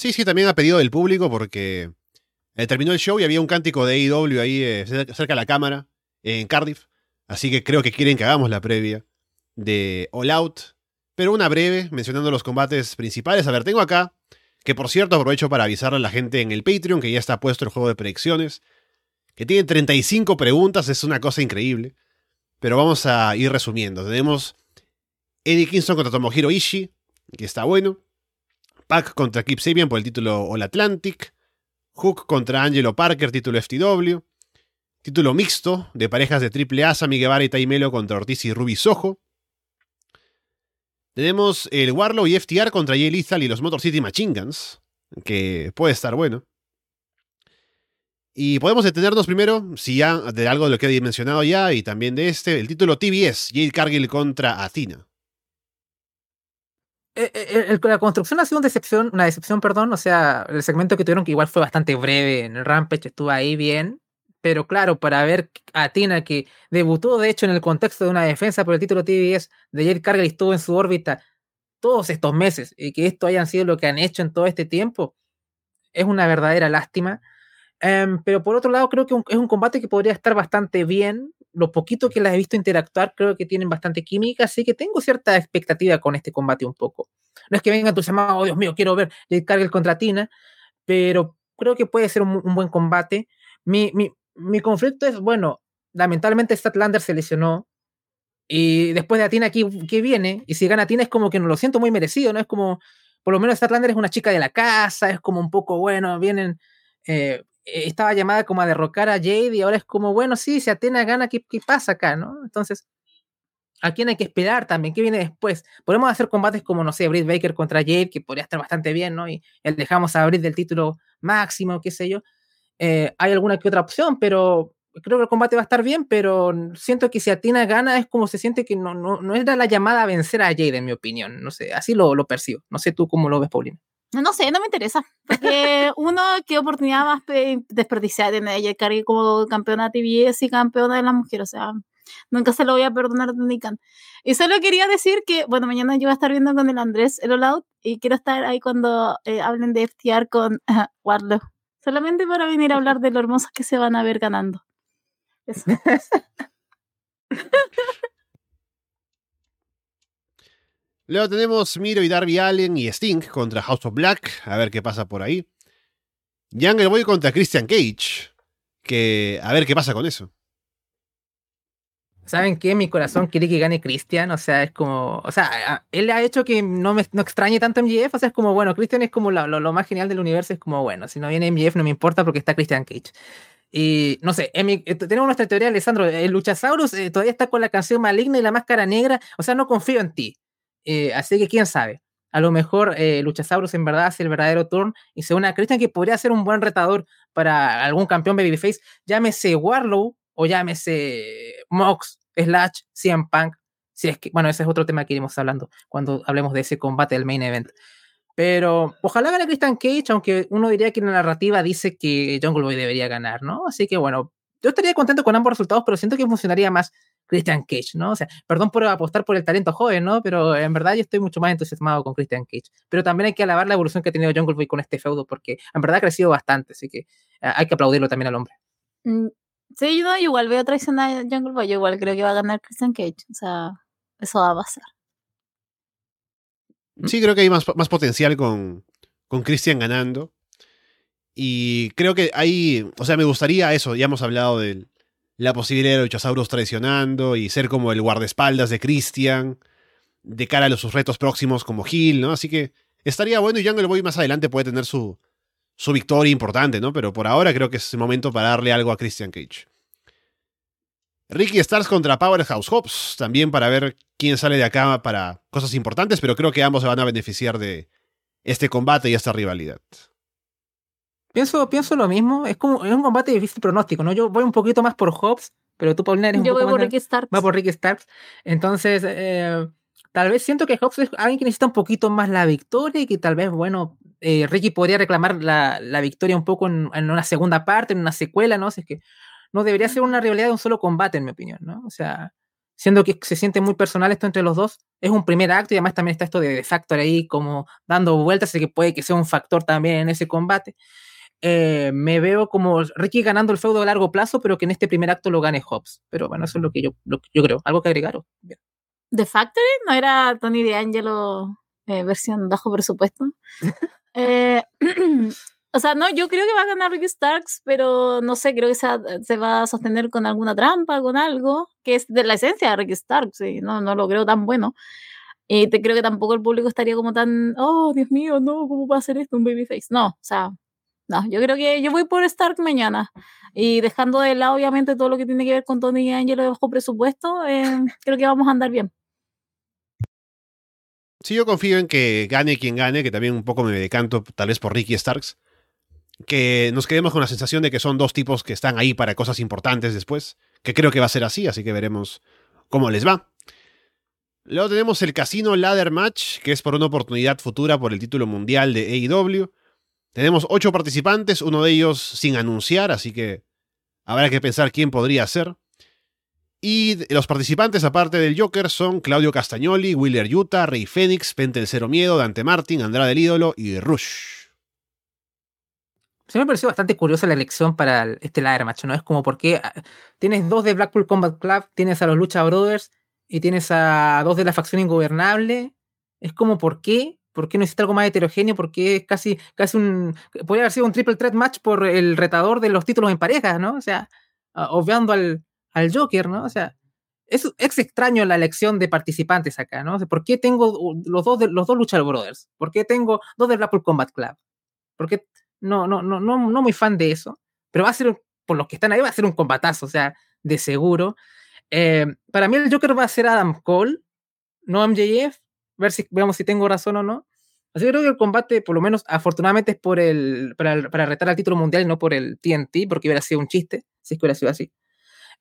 Sí, sí, también a pedido del público porque eh, terminó el show y había un cántico de AEW ahí eh, cerca de la cámara en Cardiff. Así que creo que quieren que hagamos la previa de All Out. Pero una breve, mencionando los combates principales. A ver, tengo acá, que por cierto aprovecho para avisarle a la gente en el Patreon que ya está puesto el juego de predicciones. Que tiene 35 preguntas, es una cosa increíble. Pero vamos a ir resumiendo. Tenemos Eddie Kingston contra Tomohiro Ishii, que está bueno. Pac contra Kip Sabian por el título All Atlantic. Hook contra Angelo Parker, título FTW. Título mixto de parejas de AAA, Sammy Guevara y Taimelo contra Ortiz y Ruby Soho. Tenemos el Warlow y FTR contra Jay Lethal y los Motor City Machine Guns, que puede estar bueno. Y podemos detenernos primero, si ya de algo de lo que he mencionado ya y también de este, el título TBS, Jade Cargill contra Athena. Eh, eh, la construcción ha sido una decepción, una decepción, perdón. O sea, el segmento que tuvieron, que igual fue bastante breve en el Rampage, estuvo ahí bien. Pero claro, para ver a Tina, que debutó de hecho en el contexto de una defensa por el título TBS de Jade Cargill estuvo en su órbita todos estos meses, y que esto hayan sido lo que han hecho en todo este tiempo, es una verdadera lástima. Em, pero por otro lado, creo que es un combate que podría estar bastante bien. Lo poquito que las he visto interactuar, creo que tienen bastante química, así que tengo cierta expectativa con este combate un poco. No es que venga entusiasmado, oh Dios mío, quiero ver Jade Cargill contra Tina, pero creo que puede ser un, un buen combate. Mi, mi, mi conflicto es, bueno, lamentablemente Statlander se lesionó, y después de Atina, ¿qué, qué viene? Y si gana Atina es como que no lo siento muy merecido, ¿no? Es como, por lo menos Statlander es una chica de la casa, es como un poco, bueno, vienen, eh, estaba llamada como a derrocar a Jade y ahora es como, bueno, sí, si Atina gana, ¿qué, qué pasa acá, no? Entonces, ¿a quién hay que esperar también? ¿Qué viene después? Podemos hacer combates como, no sé, Britt Baker contra Jade, que podría estar bastante bien, ¿no? Y dejamos a Britt del título máximo, qué sé yo. Eh, hay alguna que otra opción, pero creo que el combate va a estar bien, pero siento que si Atina gana es como se siente que no, no, no era la llamada a vencer a Jade, en mi opinión. No sé, así lo, lo percibo. No sé tú cómo lo ves, Paulina. No sé, no me interesa. Porque uno, qué oportunidad más pe- desperdiciada tiene ella Carey como campeona TBS y campeona de las mujeres. O sea, nunca se lo voy a perdonar Khan. Y solo quería decir que, bueno, mañana yo voy a estar viendo con el Andrés el All Out y quiero estar ahí cuando eh, hablen de FTR con uh, Wardlow. Solamente para venir a hablar de lo hermosos que se van a ver ganando. Eso. Luego tenemos Miro y Darby Allen y Sting contra House of Black. A ver qué pasa por ahí. Jungle Boy contra Christian Cage. Que a ver qué pasa con eso. ¿Saben qué? Mi corazón quiere que gane Christian. O sea, es como. O sea, él ha hecho que no me no extrañe tanto MJF. O sea, es como, bueno, Christian es como lo, lo más genial del universo. Es como, bueno, si no viene MJF no me importa porque está Christian Cage. Y no sé, eh, tenemos nuestra teoría, Alessandro. El Luchasaurus eh, todavía está con la canción maligna y la máscara negra. O sea, no confío en ti. Eh, así que quién sabe. A lo mejor eh, Luchasaurus en verdad hace el verdadero turn y se une a Christian, que podría ser un buen retador para algún campeón babyface. Llámese Warlow o llámese Mox, Slash, CM Punk. Si es que, bueno, ese es otro tema que iremos hablando cuando hablemos de ese combate del main event. Pero ojalá gane Christian Cage, aunque uno diría que la narrativa dice que Jungle Boy debería ganar, ¿no? Así que bueno, yo estaría contento con ambos resultados, pero siento que funcionaría más Christian Cage, ¿no? O sea, perdón por apostar por el talento joven, ¿no? Pero en verdad yo estoy mucho más entusiasmado con Christian Cage. Pero también hay que alabar la evolución que ha tenido Jungle Boy con este feudo, porque en verdad ha crecido bastante, así que eh, hay que aplaudirlo también al hombre. Mm, Sí, yo igual veo traicionar a Jungle Boy. Yo igual creo que va a ganar Christian Cage. O sea, eso va a pasar. Sí, creo que hay más, más potencial con, con Christian ganando. Y creo que hay. O sea, me gustaría eso. Ya hemos hablado de la posibilidad de Luchasaurus traicionando y ser como el guardaespaldas de Christian. De cara a sus retos próximos como Hill, ¿no? Así que estaría bueno y Jungle Boy más adelante puede tener su, su victoria importante, ¿no? Pero por ahora creo que es el momento para darle algo a Christian Cage. Ricky Stars contra Powerhouse Hobbs, también para ver quién sale de acá para cosas importantes, pero creo que ambos se van a beneficiar de este combate y esta rivalidad. Pienso, pienso lo mismo, es como es un combate difícil pronóstico, ¿no? Yo voy un poquito más por Hobbs, pero tú, Paulina, eres un Yo poco voy por Ricky Starks. va por Ricky Starks. Entonces, eh, tal vez siento que Hobbs es alguien que necesita un poquito más la victoria y que tal vez, bueno, eh, Ricky podría reclamar la, la victoria un poco en, en una segunda parte, en una secuela, ¿no? Si es que no debería ser una rivalidad de un solo combate, en mi opinión, ¿no? O sea, siendo que se siente muy personal esto entre los dos, es un primer acto y además también está esto de, de Factor ahí como dando vueltas, así que puede que sea un factor también en ese combate. Eh, me veo como Ricky ganando el feudo a largo plazo, pero que en este primer acto lo gane Hobbs. Pero bueno, eso es lo que yo, lo yo creo. ¿Algo que agregar? o? Bien. The Factory no era Tony D'Angelo eh, versión bajo presupuesto. Eh, o sea, no, yo creo que va a ganar Ricky Starks, pero no sé, creo que se, va- se va a sostener con alguna trampa, con algo, que es de la esencia de Ricky Starks, no, no lo creo tan bueno. Y te creo que tampoco el público estaría como tan, oh, Dios mío, no, ¿cómo va a hacer esto un babyface? No, o sea, no, yo creo que yo voy por Stark mañana. Y dejando de lado, obviamente, todo lo que tiene que ver con Tony D'Angelo de bajo presupuesto, eh, creo que vamos a andar bien. Sí, yo confío en que gane quien gane, que también un poco me decanto tal vez por Ricky Starks. Que nos quedemos con la sensación de que son dos tipos que están ahí para cosas importantes después, que creo que va a ser así, así que veremos cómo les va. Luego tenemos el Casino Ladder Match, que es por una oportunidad futura por el título mundial de AEW. Tenemos ocho participantes, uno de ellos sin anunciar, así que habrá que pensar quién podría ser. Y los participantes, aparte del Joker, son Claudio Castagnoli, Willer Utah, Rey Fénix, Pente el Cero Miedo, Dante Martin, Andrade el Ídolo y Rush. Se me pareció bastante curiosa la elección para este ladder match, ¿no? Es como porque ah, tienes dos de Blackpool Combat Club, tienes a los Lucha Brothers y tienes a dos de la facción ingobernable. Es como, ¿por qué? ¿Por qué no hiciste algo más heterogéneo? Porque es casi, casi un. Podría haber sido un triple threat match por el retador de los títulos en parejas, ¿no? O sea, obviando al, al Joker, ¿no? O sea, es, extraño la elección de participantes acá, ¿no? ¿Por qué tengo los dos, de, los dos Lucha Brothers? ¿Por qué tengo dos de Blackpool Combat Club? ¿Por qué no, no, no, no, no muy fan de eso, pero va a ser, por los que están ahí, va a ser un combatazo, o sea, de seguro. Eh, para mí el Joker va a ser Adam Cole, no MJF, ver si veamos si tengo razón o no. Así que creo que el combate, por lo menos, afortunadamente es por el, para, el- para retar al título mundial no por el TNT, porque hubiera sido un chiste, si es que hubiera sido así.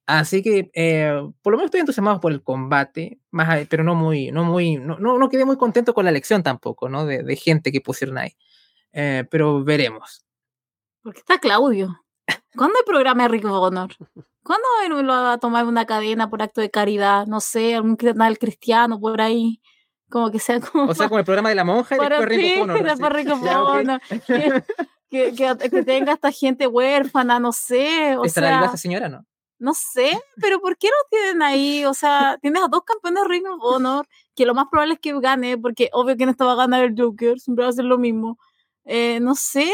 Así que, eh, por lo menos estoy entusiasmado por el combate, más, pero no muy, no muy, no, no, no quedé muy contento con la elección tampoco, ¿no? De, de gente que pusieron ahí. Eh, pero veremos. Porque está Claudio. ¿Cuándo hay programa de Rick Bonner? ¿Cuándo él va a tomar una cadena por acto de caridad? No sé, algún canal cristiano por ahí. Como que sea como. O sea, con el programa de la monja y después ok. Honor. Que, que, que- que tenga esta gente huérfana, no sé. O ¿Estará viva sea, esa señora, no? no sé, pero ¿por qué lo tienen ahí? O sea, tienes a dos campeones de Ring of Honor, que lo más probable es que gane, porque obvio que no estaba a ganar el Joker, siempre va a ser lo mismo. Eh, no sé,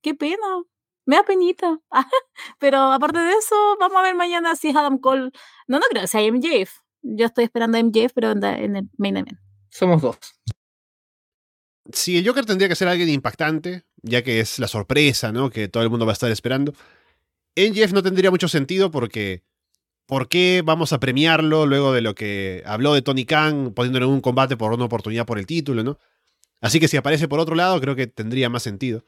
qué pena, me da penita. pero aparte de eso, vamos a ver mañana si es Adam Cole. No, no creo que sea MJF. Yo estoy esperando a MJF, pero en, el main event. Somos dos. Sí, el Joker tendría que ser alguien impactante, ya que es la sorpresa, ¿no? Que todo el mundo va a estar esperando. Jeff no tendría mucho sentido porque. ¿Por qué vamos a premiarlo luego de lo que habló de Tony Khan, poniéndolo en un combate por una oportunidad por el título, ¿no? Así que si aparece por otro lado, creo que tendría más sentido.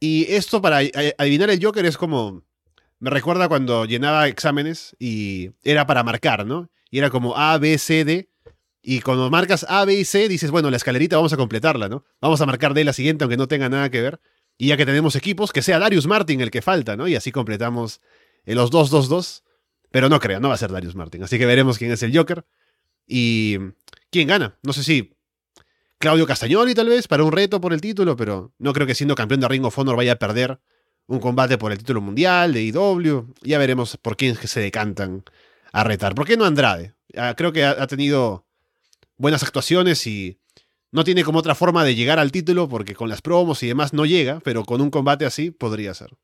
Y esto para adivinar el Joker es como. Me recuerda cuando llenaba exámenes y era para marcar, ¿no? Y era como A, B, C, D. Y cuando marcas A, B y C, dices, bueno, la escalerita vamos a completarla, ¿no? Vamos a marcar D la siguiente, aunque no tenga nada que ver. Y ya que tenemos equipos, que sea Darius Martin el que falta, ¿no? Y así completamos los 2-2-2. Pero no creo, no va a ser Darius Martin. Así que veremos quién es el Joker. Y quién gana. No sé si Claudio Castagnoli tal vez para un reto por el título, pero no creo que siendo campeón de Ring of vaya a perder un combate por el título mundial de IW. Ya veremos por quién es que se decantan a retar. ¿Por qué no Andrade? Ah, creo que ha, ha tenido buenas actuaciones y no tiene como otra forma de llegar al título porque con las promos y demás no llega, pero con un combate así podría ser.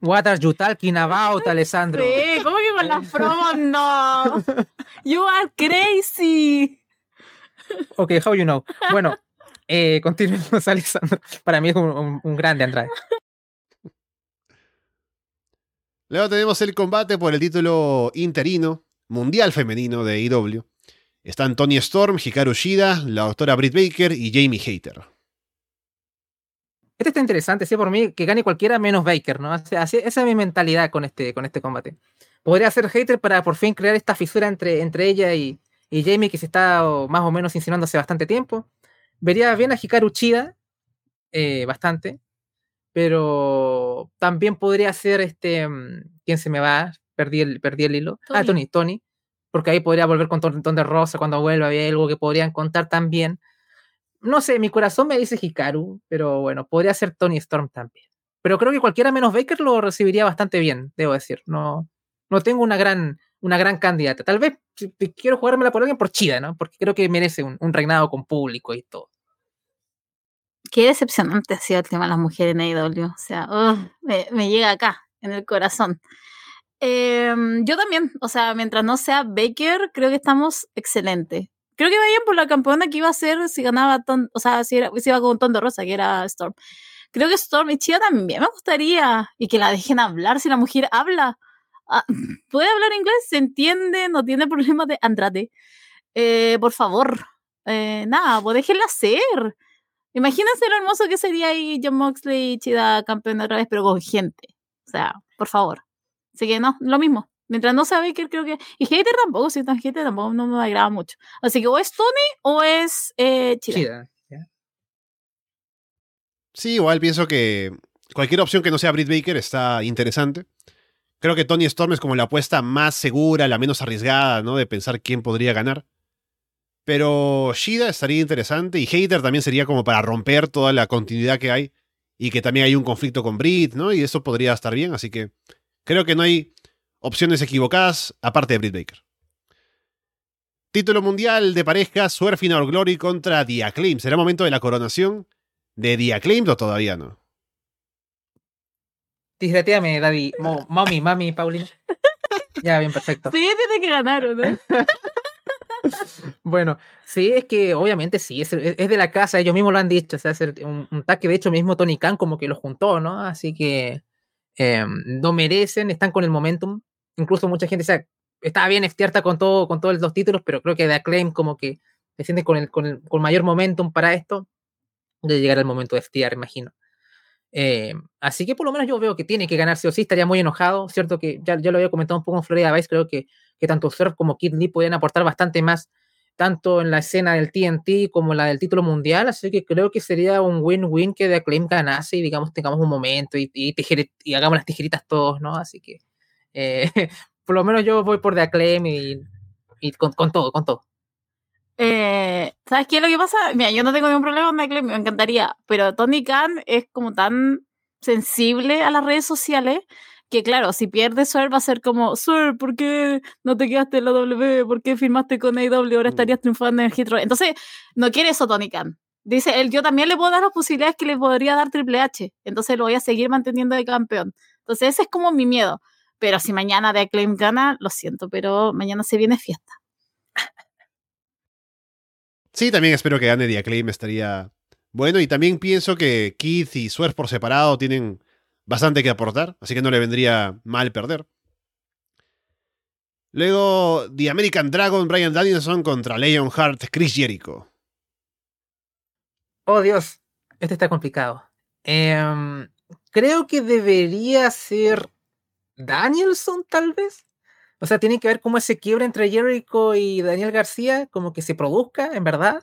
What are you talking about, Alessandro? Sí, ¿cómo que con las promos no? You are crazy. Ok, how you know. Bueno, eh, continuemos, Alessandro. Para mí es un, un- un grande Andrade. Luego tenemos el combate por el título interino mundial femenino de IW. Están Tony Storm, Hikaru Shida, la doctora Britt Baker y Jamie Hater. Este está interesante, sí, por mí, que gane cualquiera menos Baker, ¿no? Así- así- esa es mi mentalidad con este, con este combate. Podría ser hater para por fin crear esta fisura entre, entre ella y, y Jamie, que se está o, más o menos insinuando hace bastante tiempo. Vería bien a Hikaru Chida, eh, bastante. Pero también podría ser este. mm, ¿Quién se me va? Perdí el, perdí el hilo. Ah, Tony. Tony, Tony. Porque ahí podría volver con Ton de Rosa cuando vuelva. Había algo que podrían contar también. No sé, mi corazón me dice Hikaru, pero bueno, podría ser Tony Storm también. Pero creo que cualquiera menos Baker lo recibiría bastante bien, debo decir. No, no tengo una gran, una gran candidata. Tal vez si quiero jugármela por alguien por Chida, ¿no? Porque creo que merece un, un reinado con público y todo. Qué decepcionante ha sido el tema de las mujeres en AEW. O sea, me, me llega acá, en el corazón. Em, yo también, o sea, mientras no sea Baker, creo que estamos excelentes. Creo que vayan por la campeona que iba a ser si ganaba, Ton- o sea, si, era, si iba con Tondo Rosa, que era Storm. Creo que Storm y Chia también me gustaría. Y que la dejen hablar si la mujer habla. Ah, puede hablar inglés, se entiende, no tiene problemas de Andrade. Eh, por favor, eh, nada, pues déjenla ser. Imagínense lo hermoso que sería ahí John Moxley y Chida campeón otra vez, pero con gente. O sea, por favor. Así que no, lo mismo. Mientras no sabe que creo que. Y Hater tampoco, si tan Hater tampoco no me agrada mucho. Así que o es Tony o es eh, Chida. Chida. Sí, igual pienso que cualquier opción que no sea Britt Baker está interesante. Creo que Tony Storm es como la apuesta más segura, la menos arriesgada, ¿no? De pensar quién podría ganar. Pero Shida estaría interesante y Hater también sería como para romper toda la continuidad que hay y que también hay un conflicto con Britt, ¿no? Y eso podría estar bien, así que creo que no hay opciones equivocadas aparte de Britt Baker. Título mundial de pareja, Surfing Our Glory contra The Acclaim. ¿Será momento de la coronación de The Acclaim o todavía no? Disgrateame. Mo- mami, mami, Paulina. Ya, bien, perfecto. Sí, tiene que ganar, ¿o ¿no? Bueno, sí, es que obviamente sí, es, es de la casa, ellos mismos lo han dicho, o sea, es un, un tag que de hecho mismo Tony Khan como que lo juntó, ¿no? Así que eh, no merecen, están con el momentum. Incluso mucha gente, o sea, estaba bien Estiarta con todo, con todos los títulos, pero creo que de Acclaim como que se siente con el, con el con mayor momentum para esto, de llegar el momento de FTR, imagino. Eh, así que por lo menos yo veo que tiene que ganarse o sí, estaría muy enojado, cierto que ya, ya lo había comentado un poco en Florida Vice, creo que, que tanto Surf como Kid Lee podían aportar bastante más, tanto en la escena del TNT como la del título mundial, así que creo que sería un win-win que de Acclaim ganase y digamos tengamos un momento y, y, y hagamos las tijeritas todos, ¿no? Así que eh, por lo menos yo voy por The Acclaim y, y con, con todo, con todo. Eh, ¿Sabes qué es lo que pasa? Mira, yo no tengo ningún problema con Michael, me encantaría, pero Tony Khan es como tan sensible a las redes sociales que, claro, si pierde Swerve va a ser como, Swerve, ¿por qué no te quedaste en la W? ¿Por qué firmaste con AEW? Ahora Mm. estarías triunfando en el Hit Row. Entonces, no quiere eso Tony Khan. Dice, él, yo también le puedo dar las posibilidades que le podría dar Triple H, entonces lo voy a seguir manteniendo de campeón. Entonces, ese es como mi miedo. Pero si mañana de Acclaim gana, lo siento, pero mañana se viene fiesta. Sí, también espero que gane The Acclaim, estaría bueno. Y también pienso que Keith y Swerve por separado tienen bastante que aportar, así que no le vendría mal perder. Luego, The American Dragon, Brian Danielson contra Leon Hart, Chris Jericho. Oh Dios, este está complicado. Em, creo que debería ser Danielson, tal vez. O sea, tiene que ver cómo ese quiebre entre Jericho y Daniel García, como que se produzca, en verdad.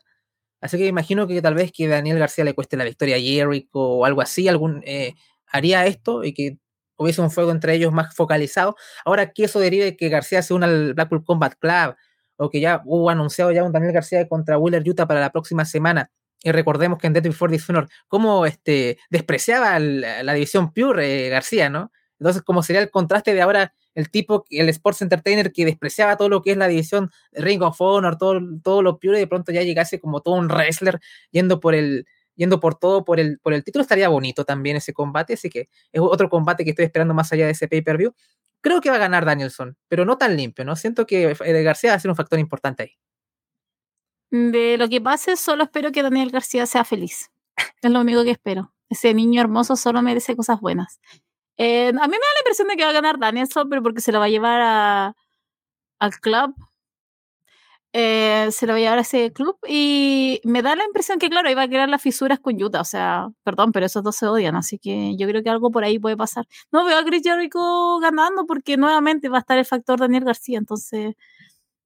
Así que imagino que tal vez que Daniel García le cueste la victoria a Jericho o algo así, algún eh, haría esto y que hubiese un fuego entre ellos más focalizado. Ahora que eso derive que García se una al Blackpool Combat Club o que ya hubo anunciado ya un Daniel García contra Wheeler Utah para la próxima semana. Y recordemos que en Death Before Dishonor, cómo este, despreciaba la, la división Pure eh, García, ¿no? Entonces, como sería el contraste de ahora el tipo, el Sports Entertainer que despreciaba todo lo que es la división Ring of Honor, todo, todo lo Pure, y de pronto ya llegase como todo un wrestler yendo por el yendo por todo por el, por el título, estaría bonito también ese combate, así que es otro combate que estoy esperando más allá de ese pay-per-view. Creo que va a ganar Danielson, pero no tan limpio, ¿no? Siento que García va a ser un factor importante ahí. De lo que pase, solo espero que Daniel García sea feliz. Es lo único que espero. Ese niño hermoso solo merece cosas buenas. Eh, a mí me da la impresión de que va a ganar Danielson, pero porque se lo va a llevar a, al club. Eh, se lo va a llevar a ese club y me da la impresión que, claro, iba a crear las fisuras con Utah. O sea, perdón, pero esos dos se odian, así que yo creo que algo por ahí puede pasar. No veo a Chris Jericho ganando porque nuevamente va a estar el factor Daniel García. Entonces,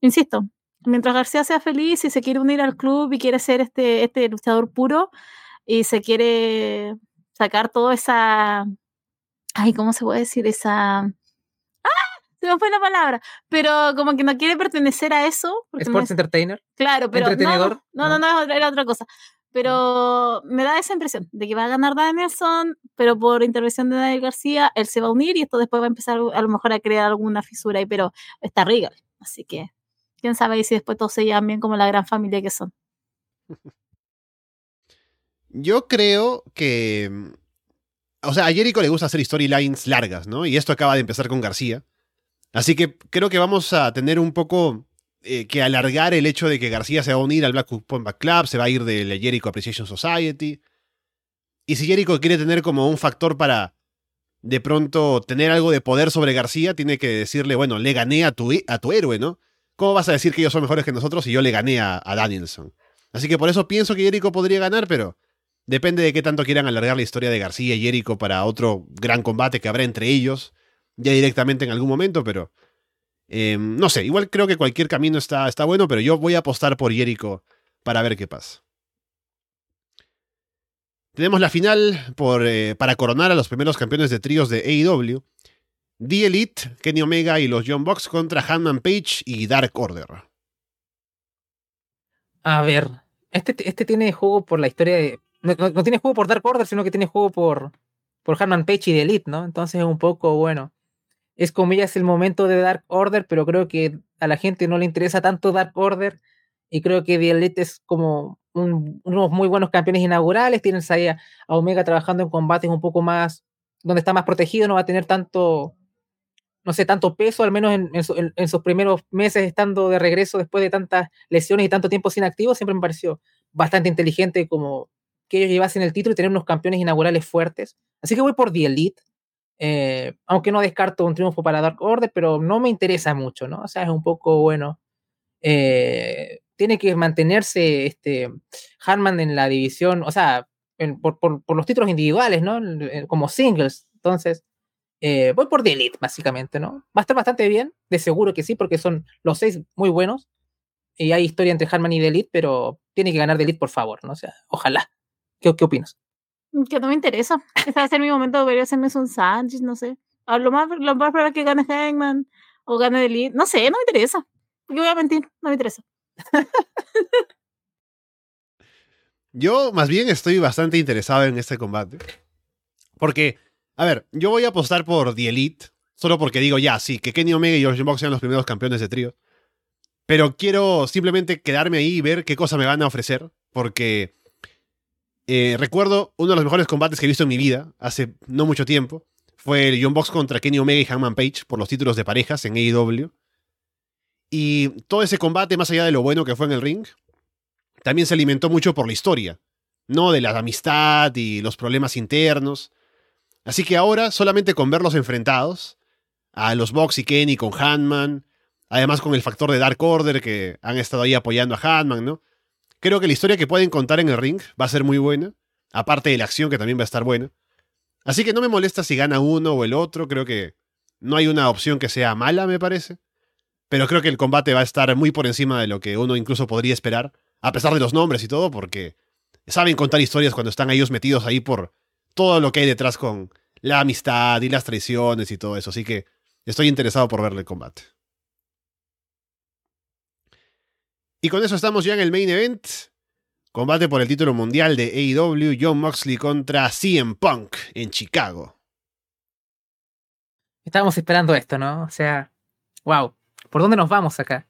insisto, mientras García sea feliz y se quiere unir al club y quiere ser este, este luchador puro y se quiere sacar toda esa. Ay, ¿cómo se puede decir? Esa. Se me fue la palabra. Pero como que no quiere pertenecer a eso. no Sports es- Entertainer. Claro, pero. No, ¿Entretenedor? no, no, no, era otra cosa. Pero me da esa impresión de que va a ganar Danielson, pero por intervención de Daniel García, él se va a unir y esto después va a empezar a lo mejor a crear alguna fisura ahí, pero está Regal. Así que quién sabe si después todos se llevan bien como la gran familia que son. Yo creo que. mm, O sea, a Jericho le gusta hacer storylines largas, ¿no? Y esto acaba de empezar con García. Así que creo que vamos a tener un poco eh, que alargar el hecho de que García se va a unir al Black Combat Club, se va a ir del Jericho Appreciation Society. Y si Jericho quiere tener como un factor para de pronto tener algo de poder sobre García, tiene que decirle, bueno, le gané a tu, a tu héroe, ¿no? ¿Cómo vas a decir que ellos son mejores que nosotros si yo le gané a, a Danielson? Así que por eso pienso que Jericho podría ganar, pero depende de qué tanto quieran alargar la historia de García y Jericho para otro gran combate que habrá entre ellos, ya directamente en algún momento, pero eh, no sé, igual creo que cualquier camino está, está bueno, pero yo voy a apostar por Jericho para ver qué pasa. Tenemos la final por, eh, para coronar a los primeros campeones de tríos de AEW. The Elite, Kenny Omega y los John Box contra Hanman Page y Dark Order. A ver, este, este tiene juego por la historia de. No, no- tiene juego por Dark Order, sino que tiene juego por, por Harman Page y The Elite, ¿no? Entonces es un poco, bueno. Es comillas el momento de Dark Order, pero creo que a la gente no le interesa tanto Dark Order. Y creo que The Elite es como un- unos muy buenos campeones inaugurales. Tienes ahí a, Omega trabajando en combates un poco más. donde está más protegido, no va a tener tanto. No sé, tanto peso, al menos en- en sus primeros meses estando de regreso después de tantas lesiones y tanto tiempo sin activo, siempre me pareció bastante inteligente como que ellos llevasen el título y tener unos campeones inaugurales fuertes. Así que voy por The Elite, eh, aunque no descarto un triunfo para Dark Order, pero no me interesa mucho, ¿no? O sea, es un poco bueno. eh, tiene que mantenerse este Harman en la división, o sea, por, los títulos individuales, ¿no? Como singles. Entonces, eh, voy por The Elite, básicamente, ¿no? Va a estar bastante bien, de seguro que sí, porque son los seis muy buenos. Y hay historia entre Harman y The Elite, pero tiene que ganar The Elite, por favor, ¿no? O sea, ojalá. ¿Qué, qué opinas? Que no me interesa. Este va a ser mi momento, debería hacerme un Sánchez, no sé. A lo más, lo más probable es que gane Hangman o gane The Elite. No sé, no me interesa. ¿Por qué voy a mentir? No me interesa. Yo más bien estoy bastante interesado en este combate. Porque, a ver, yo voy a apostar por The Elite, solo porque digo ya, sí, que Kenny Omega y Josh Box sean los primeros campeones de trío. Pero quiero simplemente quedarme ahí y ver qué cosa me van a ofrecer, porque eh, recuerdo uno de los mejores combates que he visto en mi vida, hace no mucho tiempo, fue el John Box contra Kenny Omega y Hangman Page por los títulos de parejas en AEW. Y todo ese combate, más allá de lo bueno que fue en el ring, también se alimentó mucho por la historia, ¿no? De la amistad y los problemas internos. Así que ahora, solamente con verlos enfrentados, a los Box y Kenny con Hanman, además con el factor de Dark Order que han estado ahí apoyando a Hanman, ¿no? Creo que la historia que pueden contar en el ring va a ser muy buena, aparte de la acción que también va a estar buena. Así que no me molesta si gana uno o el otro, creo que no hay una opción que sea mala, me parece. Pero creo que el combate va a estar muy por encima de lo que uno incluso podría esperar, a pesar de los nombres y todo, porque saben contar historias cuando están ellos metidos ahí por todo lo que hay detrás con la amistad y las traiciones y todo eso. Así que estoy interesado por verle el combate. Y con eso estamos ya en el main event. Combate por el título mundial de AEW, John Moxley contra CM Punk en Chicago. Estábamos esperando esto, ¿no? O sea, wow, ¿por dónde nos vamos acá?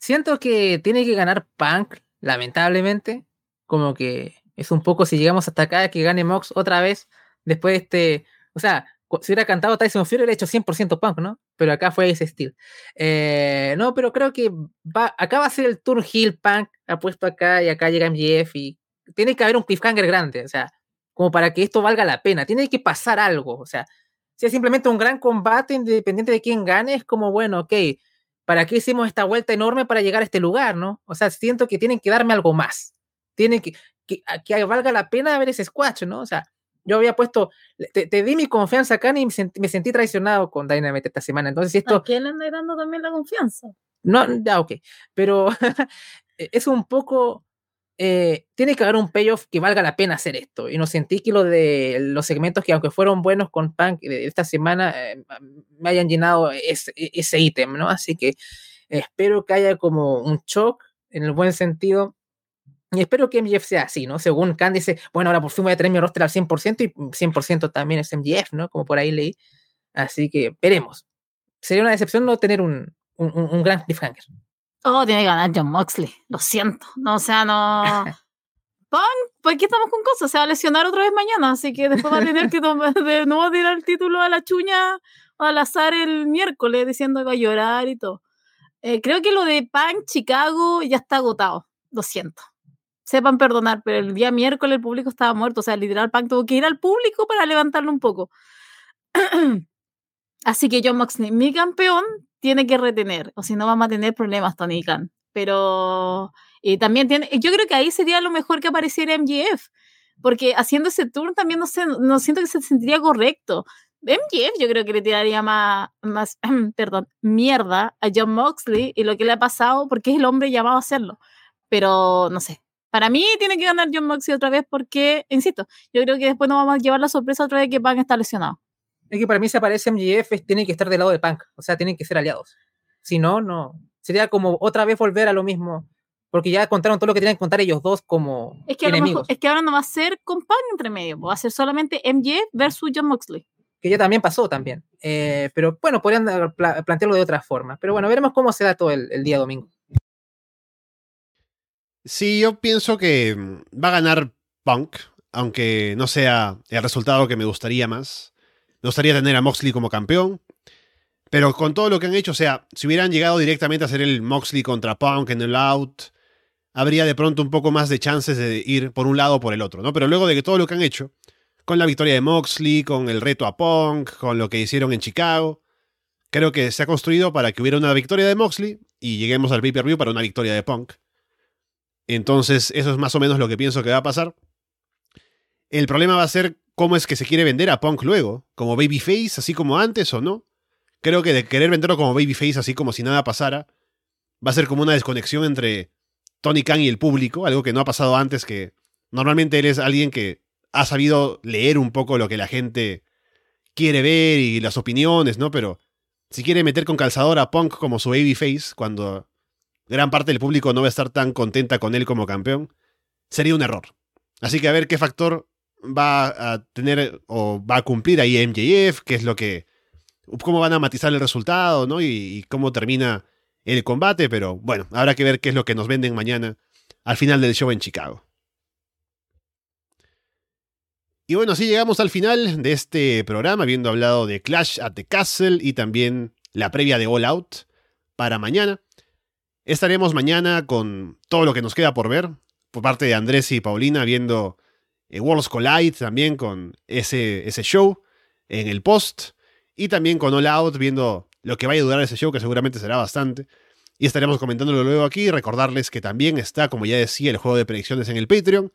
Siento que tiene que ganar Punk, lamentablemente. Como que es un poco si llegamos hasta acá que gane Mox otra vez después de este. O sea, si hubiera cantado Tyson Fury, hubiera hecho 100% Punk, ¿no? Pero acá fue ese estilo. Eh, no, pero creo que va, acá va a ser el turn heel Punk, ha puesto acá y acá llega MJF y tiene que haber un cliffhanger grande, o sea, como para que esto valga la pena. Tiene que pasar algo, o sea, si es simplemente un gran combate, independiente de quién gane, es como, bueno, ok, ¿para qué hicimos esta vuelta enorme para llegar a este lugar, no? O sea, siento que tienen que darme algo más. Tienen que, que, que valga la pena ver ese squash, ¿no? O sea, yo había puesto, te, te di mi confianza acá y me sentí, me sentí traicionado con Dynamite esta semana. Entonces, esto, ¿A quién le anda dando también la confianza? no, ya, ok. Pero es un poco. eh, tiene que haber un payoff que valga la pena hacer esto. Y no sentí que lo de los segmentos que, aunque fueron buenos con Punk de esta semana, eh, me hayan llenado ese ese ítem, ¿no? Así que espero que haya como un shock en el buen sentido. Y espero que MJF sea así, ¿no? Según Khan dice, bueno, ahora por fin voy a tener mi roster al 100% y 100% también es MJF, ¿no? Como por ahí leí. Así que veremos. Sería una decepción no tener un, un, un- gran cliffhanger. Oh, tiene que ganar John Moxley. Lo siento. No, o sea, no. Punk, ¿por qué estamos con cosas? Se va a lesionar otra vez mañana, así que después va a tener que tomar, de nuevo tirar el título a la chuña al azar el miércoles diciendo que va a llorar y todo. Eh, creo que lo de Punk Chicago ya está agotado. Lo siento. Sepan perdonar, pero el día miércoles el público estaba muerto. O sea, literal, Punk tuvo que ir al público para levantarlo un poco. Así que John Moxley, mi campeón, tiene que retener, o si no vamos a tener problemas, Tony Khan. Pero y también tiene, yo creo que ahí sería lo mejor que apareciera MJF, porque haciendo ese turn también no, sé, no siento que se sentiría correcto. MJF yo creo que le tiraría más, más perdón, mierda a John Moxley y lo que le ha pasado porque es el hombre llamado a hacerlo. Pero no sé. Para mí tiene que ganar John Moxley otra vez porque, insisto, yo creo que después nos vamos a llevar la sorpresa otra vez que Punk está lesionado. Es que para mí si aparece MJF tiene que estar del lado de Punk, o sea, tienen que ser aliados. Si no, no. Sería como otra vez volver a lo mismo porque ya contaron todo lo que tenían que contar ellos dos como Es que, lo mejor- enemigos. es que ahora no va a ser compañero entre medio, va a ser solamente MJ versus John Moxley. que ya también pasó también. Eh, pero bueno, podrían plantearlo de otra forma. Pero bueno, veremos cómo se da todo el, el día domingo. Sí, yo pienso que mm, va a ganar Punk, aunque no sea el resultado que me gustaría más. Me gustaría tener a Moxley como campeón. Pero con todo lo que han hecho, o sea, si hubieran llegado directamente a hacer el Moxley contra Punk en el out, habría de pronto un poco más de chances de ir por un lado o por el otro, ¿no? Pero luego de que todo lo que han hecho, con la victoria de Moxley, con el reto a Punk, con lo que hicieron en Chicago, creo que se ha construido para que hubiera una victoria de Moxley y lleguemos al pay-per-view para una victoria de Punk. Entonces, eso es más o menos lo que pienso que va a pasar. El problema va a ser cómo es que se quiere vender a Punk luego, como babyface, así como antes o no. Creo que de querer venderlo como babyface, así como si nada pasara, va a ser como una desconexión entre Tony Khan y el público, algo que no ha pasado antes, que normalmente él es alguien que ha sabido leer un poco lo que la gente quiere ver y las opiniones, ¿no? Pero si quiere meter con calzador a Punk como su babyface, cuando gran parte del público no va a estar tan contenta con él como campeón, sería un error. Así que a ver qué factor va a tener o va a cumplir ahí MJF, qué es lo que. cómo van a matizar el resultado, ¿no? Y, y cómo termina el combate, pero bueno, habrá que ver qué es lo que nos venden mañana al final del show en Chicago. Y bueno, así llegamos al final de este programa, habiendo hablado de Clash at the Castle y también la previa de All Out para mañana. Estaremos mañana con todo lo que nos queda por ver, por parte de Andrés y Paulina, viendo eh, Worlds Collide también con ese, ese show en el post, y también con All Out, viendo lo que vaya a durar ese show, que seguramente será bastante. Y estaremos comentándolo luego aquí. Recordarles que también está, como ya decía, el juego de predicciones en el Patreon.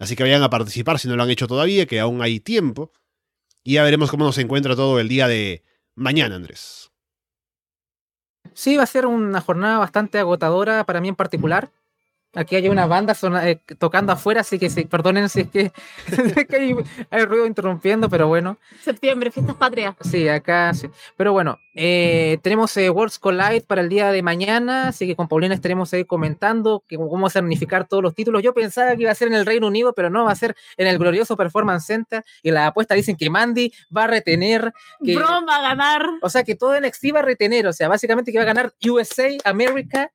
Así que vayan a participar si no lo han hecho todavía, que aún hay tiempo. Y ya veremos cómo nos encuentra todo el día de mañana, Andrés. Sí, va a ser una jornada bastante agotadora para mí en particular. Aquí hay una banda sona- eh, tocando afuera, así que sí, perdonen si es que, es que hay, hay ruido interrumpiendo, pero bueno. Septiembre, fiestas patrias. Sí, acá sí. Pero bueno, eh, tenemos eh, Worlds Collide para el día de mañana, así que con Paulina estaremos ahí comentando que, cómo vamos a unificar todos los títulos. Yo pensaba que iba a ser en el Reino Unido, pero no, va a ser en el glorioso Performance Center. Y las apuestas dicen que Mandy va a retener. Que, Bron va a ganar. o sea, que todo NXT va a retener, o sea, básicamente que va a ganar USA, América.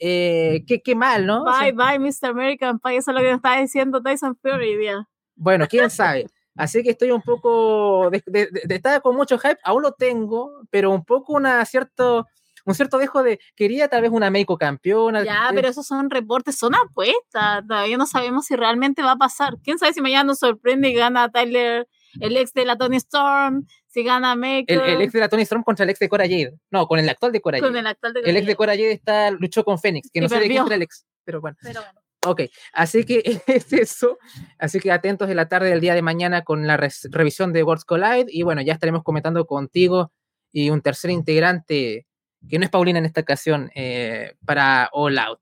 Eh, qué, qué mal, ¿no? O sea, Bye, bye, Mr. American Pie. Eso es lo que nos estaba diciendo Tyson Fury día. Bueno, quién sabe. Así que estoy un poco. De, de- de- estaba con mucho hype, aún lo tengo, pero un poco una cierto. Un cierto dejo de. Quería tal vez una Meiko campeona. Ya, pero esos son reportes, son apuestas. Todavía no sabemos si realmente va a pasar. ¿Quién sabe si mañana nos sorprende y gana Tyler, el ex de la Tony Storm? Si gana Make el, el ex de la Tony Storm contra el ex de Cora Jade. No, con el actual de Cora Jade. con el actual de El ex de Cora Jade está, luchó con Fénix, que Y no sé de quién era el ex, pero bueno. Pero bueno. Ok, así que es eso. Así que atentos de la tarde del día de mañana con la res- revisión de Worlds Collide. Y bueno, ya estaremos comentando contigo y un tercer integrante, que no es Paulina en esta ocasión, eh, para All Out.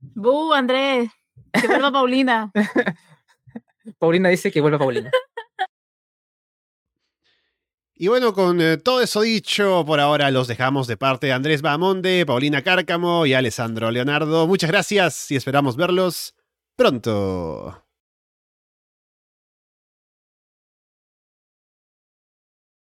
Bu, Andrés. Que vuelva Paulina. Paulina dice que vuelva Paulina. Y bueno, con eh, todo eso dicho, por ahora los dejamos de parte de Andrés Bamonde, Paulina Cárcamo y Alessandro Leonardo. Muchas gracias y esperamos verlos pronto.